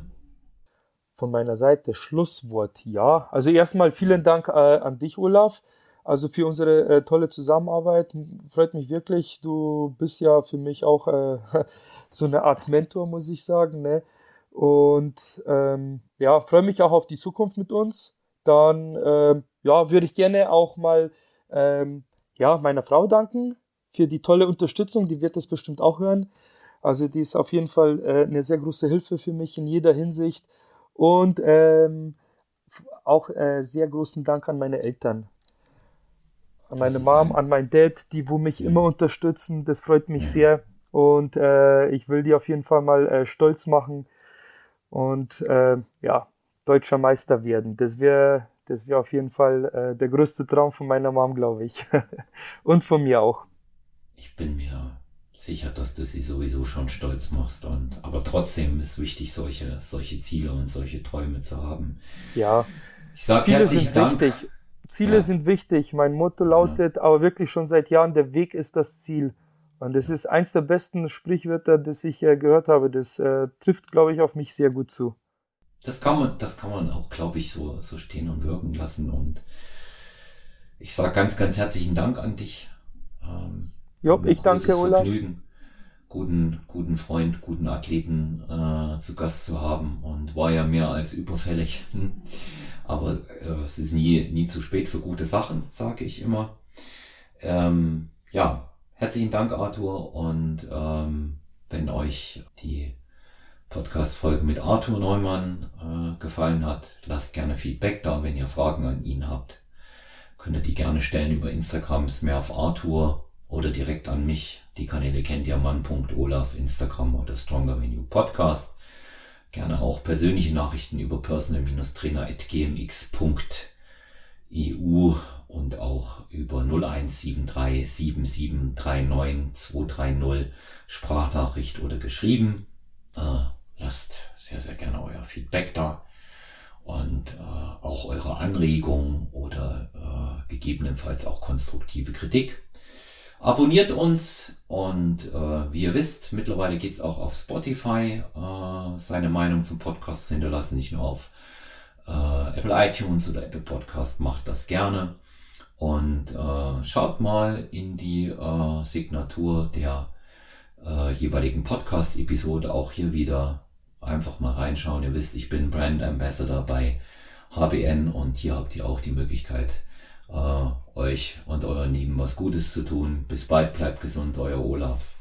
von meiner Seite. Schlusswort, ja. Also erstmal vielen Dank äh, an dich, Olaf. Also für unsere äh, tolle Zusammenarbeit. Freut mich wirklich. Du bist ja für mich auch äh, *laughs* so eine Art Mentor, muss ich sagen. Ne? Und ähm, ja, freue mich auch auf die Zukunft mit uns. Dann ähm, ja, würde ich gerne auch mal ähm, ja, meiner Frau danken für die tolle Unterstützung. Die wird das bestimmt auch hören. Also die ist auf jeden Fall äh, eine sehr große Hilfe für mich in jeder Hinsicht. Und ähm, auch äh, sehr großen Dank an meine Eltern. An meine Mom, an meinen Dad, die wo mich immer unterstützen. Das freut mich sehr. Und äh, ich will die auf jeden Fall mal äh, stolz machen und äh, ja, deutscher Meister werden. Das wäre das wäre auf jeden Fall äh, der größte Traum von meiner Mom, glaube ich. *laughs* und von mir auch.
Ich bin mir sicher, dass du sie sowieso schon stolz machst. Und, aber trotzdem ist wichtig, solche, solche Ziele und solche Träume zu haben.
Ja.
Ich sage herzlichen sind Dank.
Wichtig. Ziele ja. sind wichtig. Mein Motto lautet ja. aber wirklich schon seit Jahren, der Weg ist das Ziel. Und das ist eins der besten Sprichwörter, das ich äh, gehört habe. Das äh, trifft, glaube ich, auf mich sehr gut zu.
Das kann man, das kann man auch, glaube ich, so, so stehen und wirken lassen. Und ich sage ganz, ganz herzlichen Dank an dich.
Ähm, Jo, ich danke Olaf. Vergnügen,
guten, guten Freund, guten Athleten äh, zu Gast zu haben und war ja mehr als überfällig. *laughs* Aber äh, es ist nie, nie zu spät für gute Sachen, sage ich immer. Ähm, ja, herzlichen Dank, Arthur. Und ähm, wenn euch die Podcast-Folge mit Arthur Neumann äh, gefallen hat, lasst gerne Feedback da. Wenn ihr Fragen an ihn habt, könnt ihr die gerne stellen über Instagram, Smurf Arthur oder direkt an mich. Die Kanäle kennt ihr mann.olaf, Instagram oder Stronger Venue Podcast. Gerne auch persönliche Nachrichten über personal-trainer.gmx.eu und auch über 0173 7739 230 Sprachnachricht oder geschrieben. Äh, lasst sehr, sehr gerne euer Feedback da und äh, auch eure Anregungen oder äh, gegebenenfalls auch konstruktive Kritik. Abonniert uns und äh, wie ihr wisst, mittlerweile geht's auch auf Spotify, äh, seine Meinung zum Podcast hinterlassen, nicht nur auf äh, Apple iTunes oder Apple Podcast, macht das gerne. Und äh, schaut mal in die äh, Signatur der äh, jeweiligen Podcast-Episode auch hier wieder einfach mal reinschauen. Ihr wisst, ich bin Brand Ambassador bei HBN und hier habt ihr auch die Möglichkeit, äh, euch und euren Lieben was Gutes zu tun. Bis bald, bleibt gesund, euer Olaf.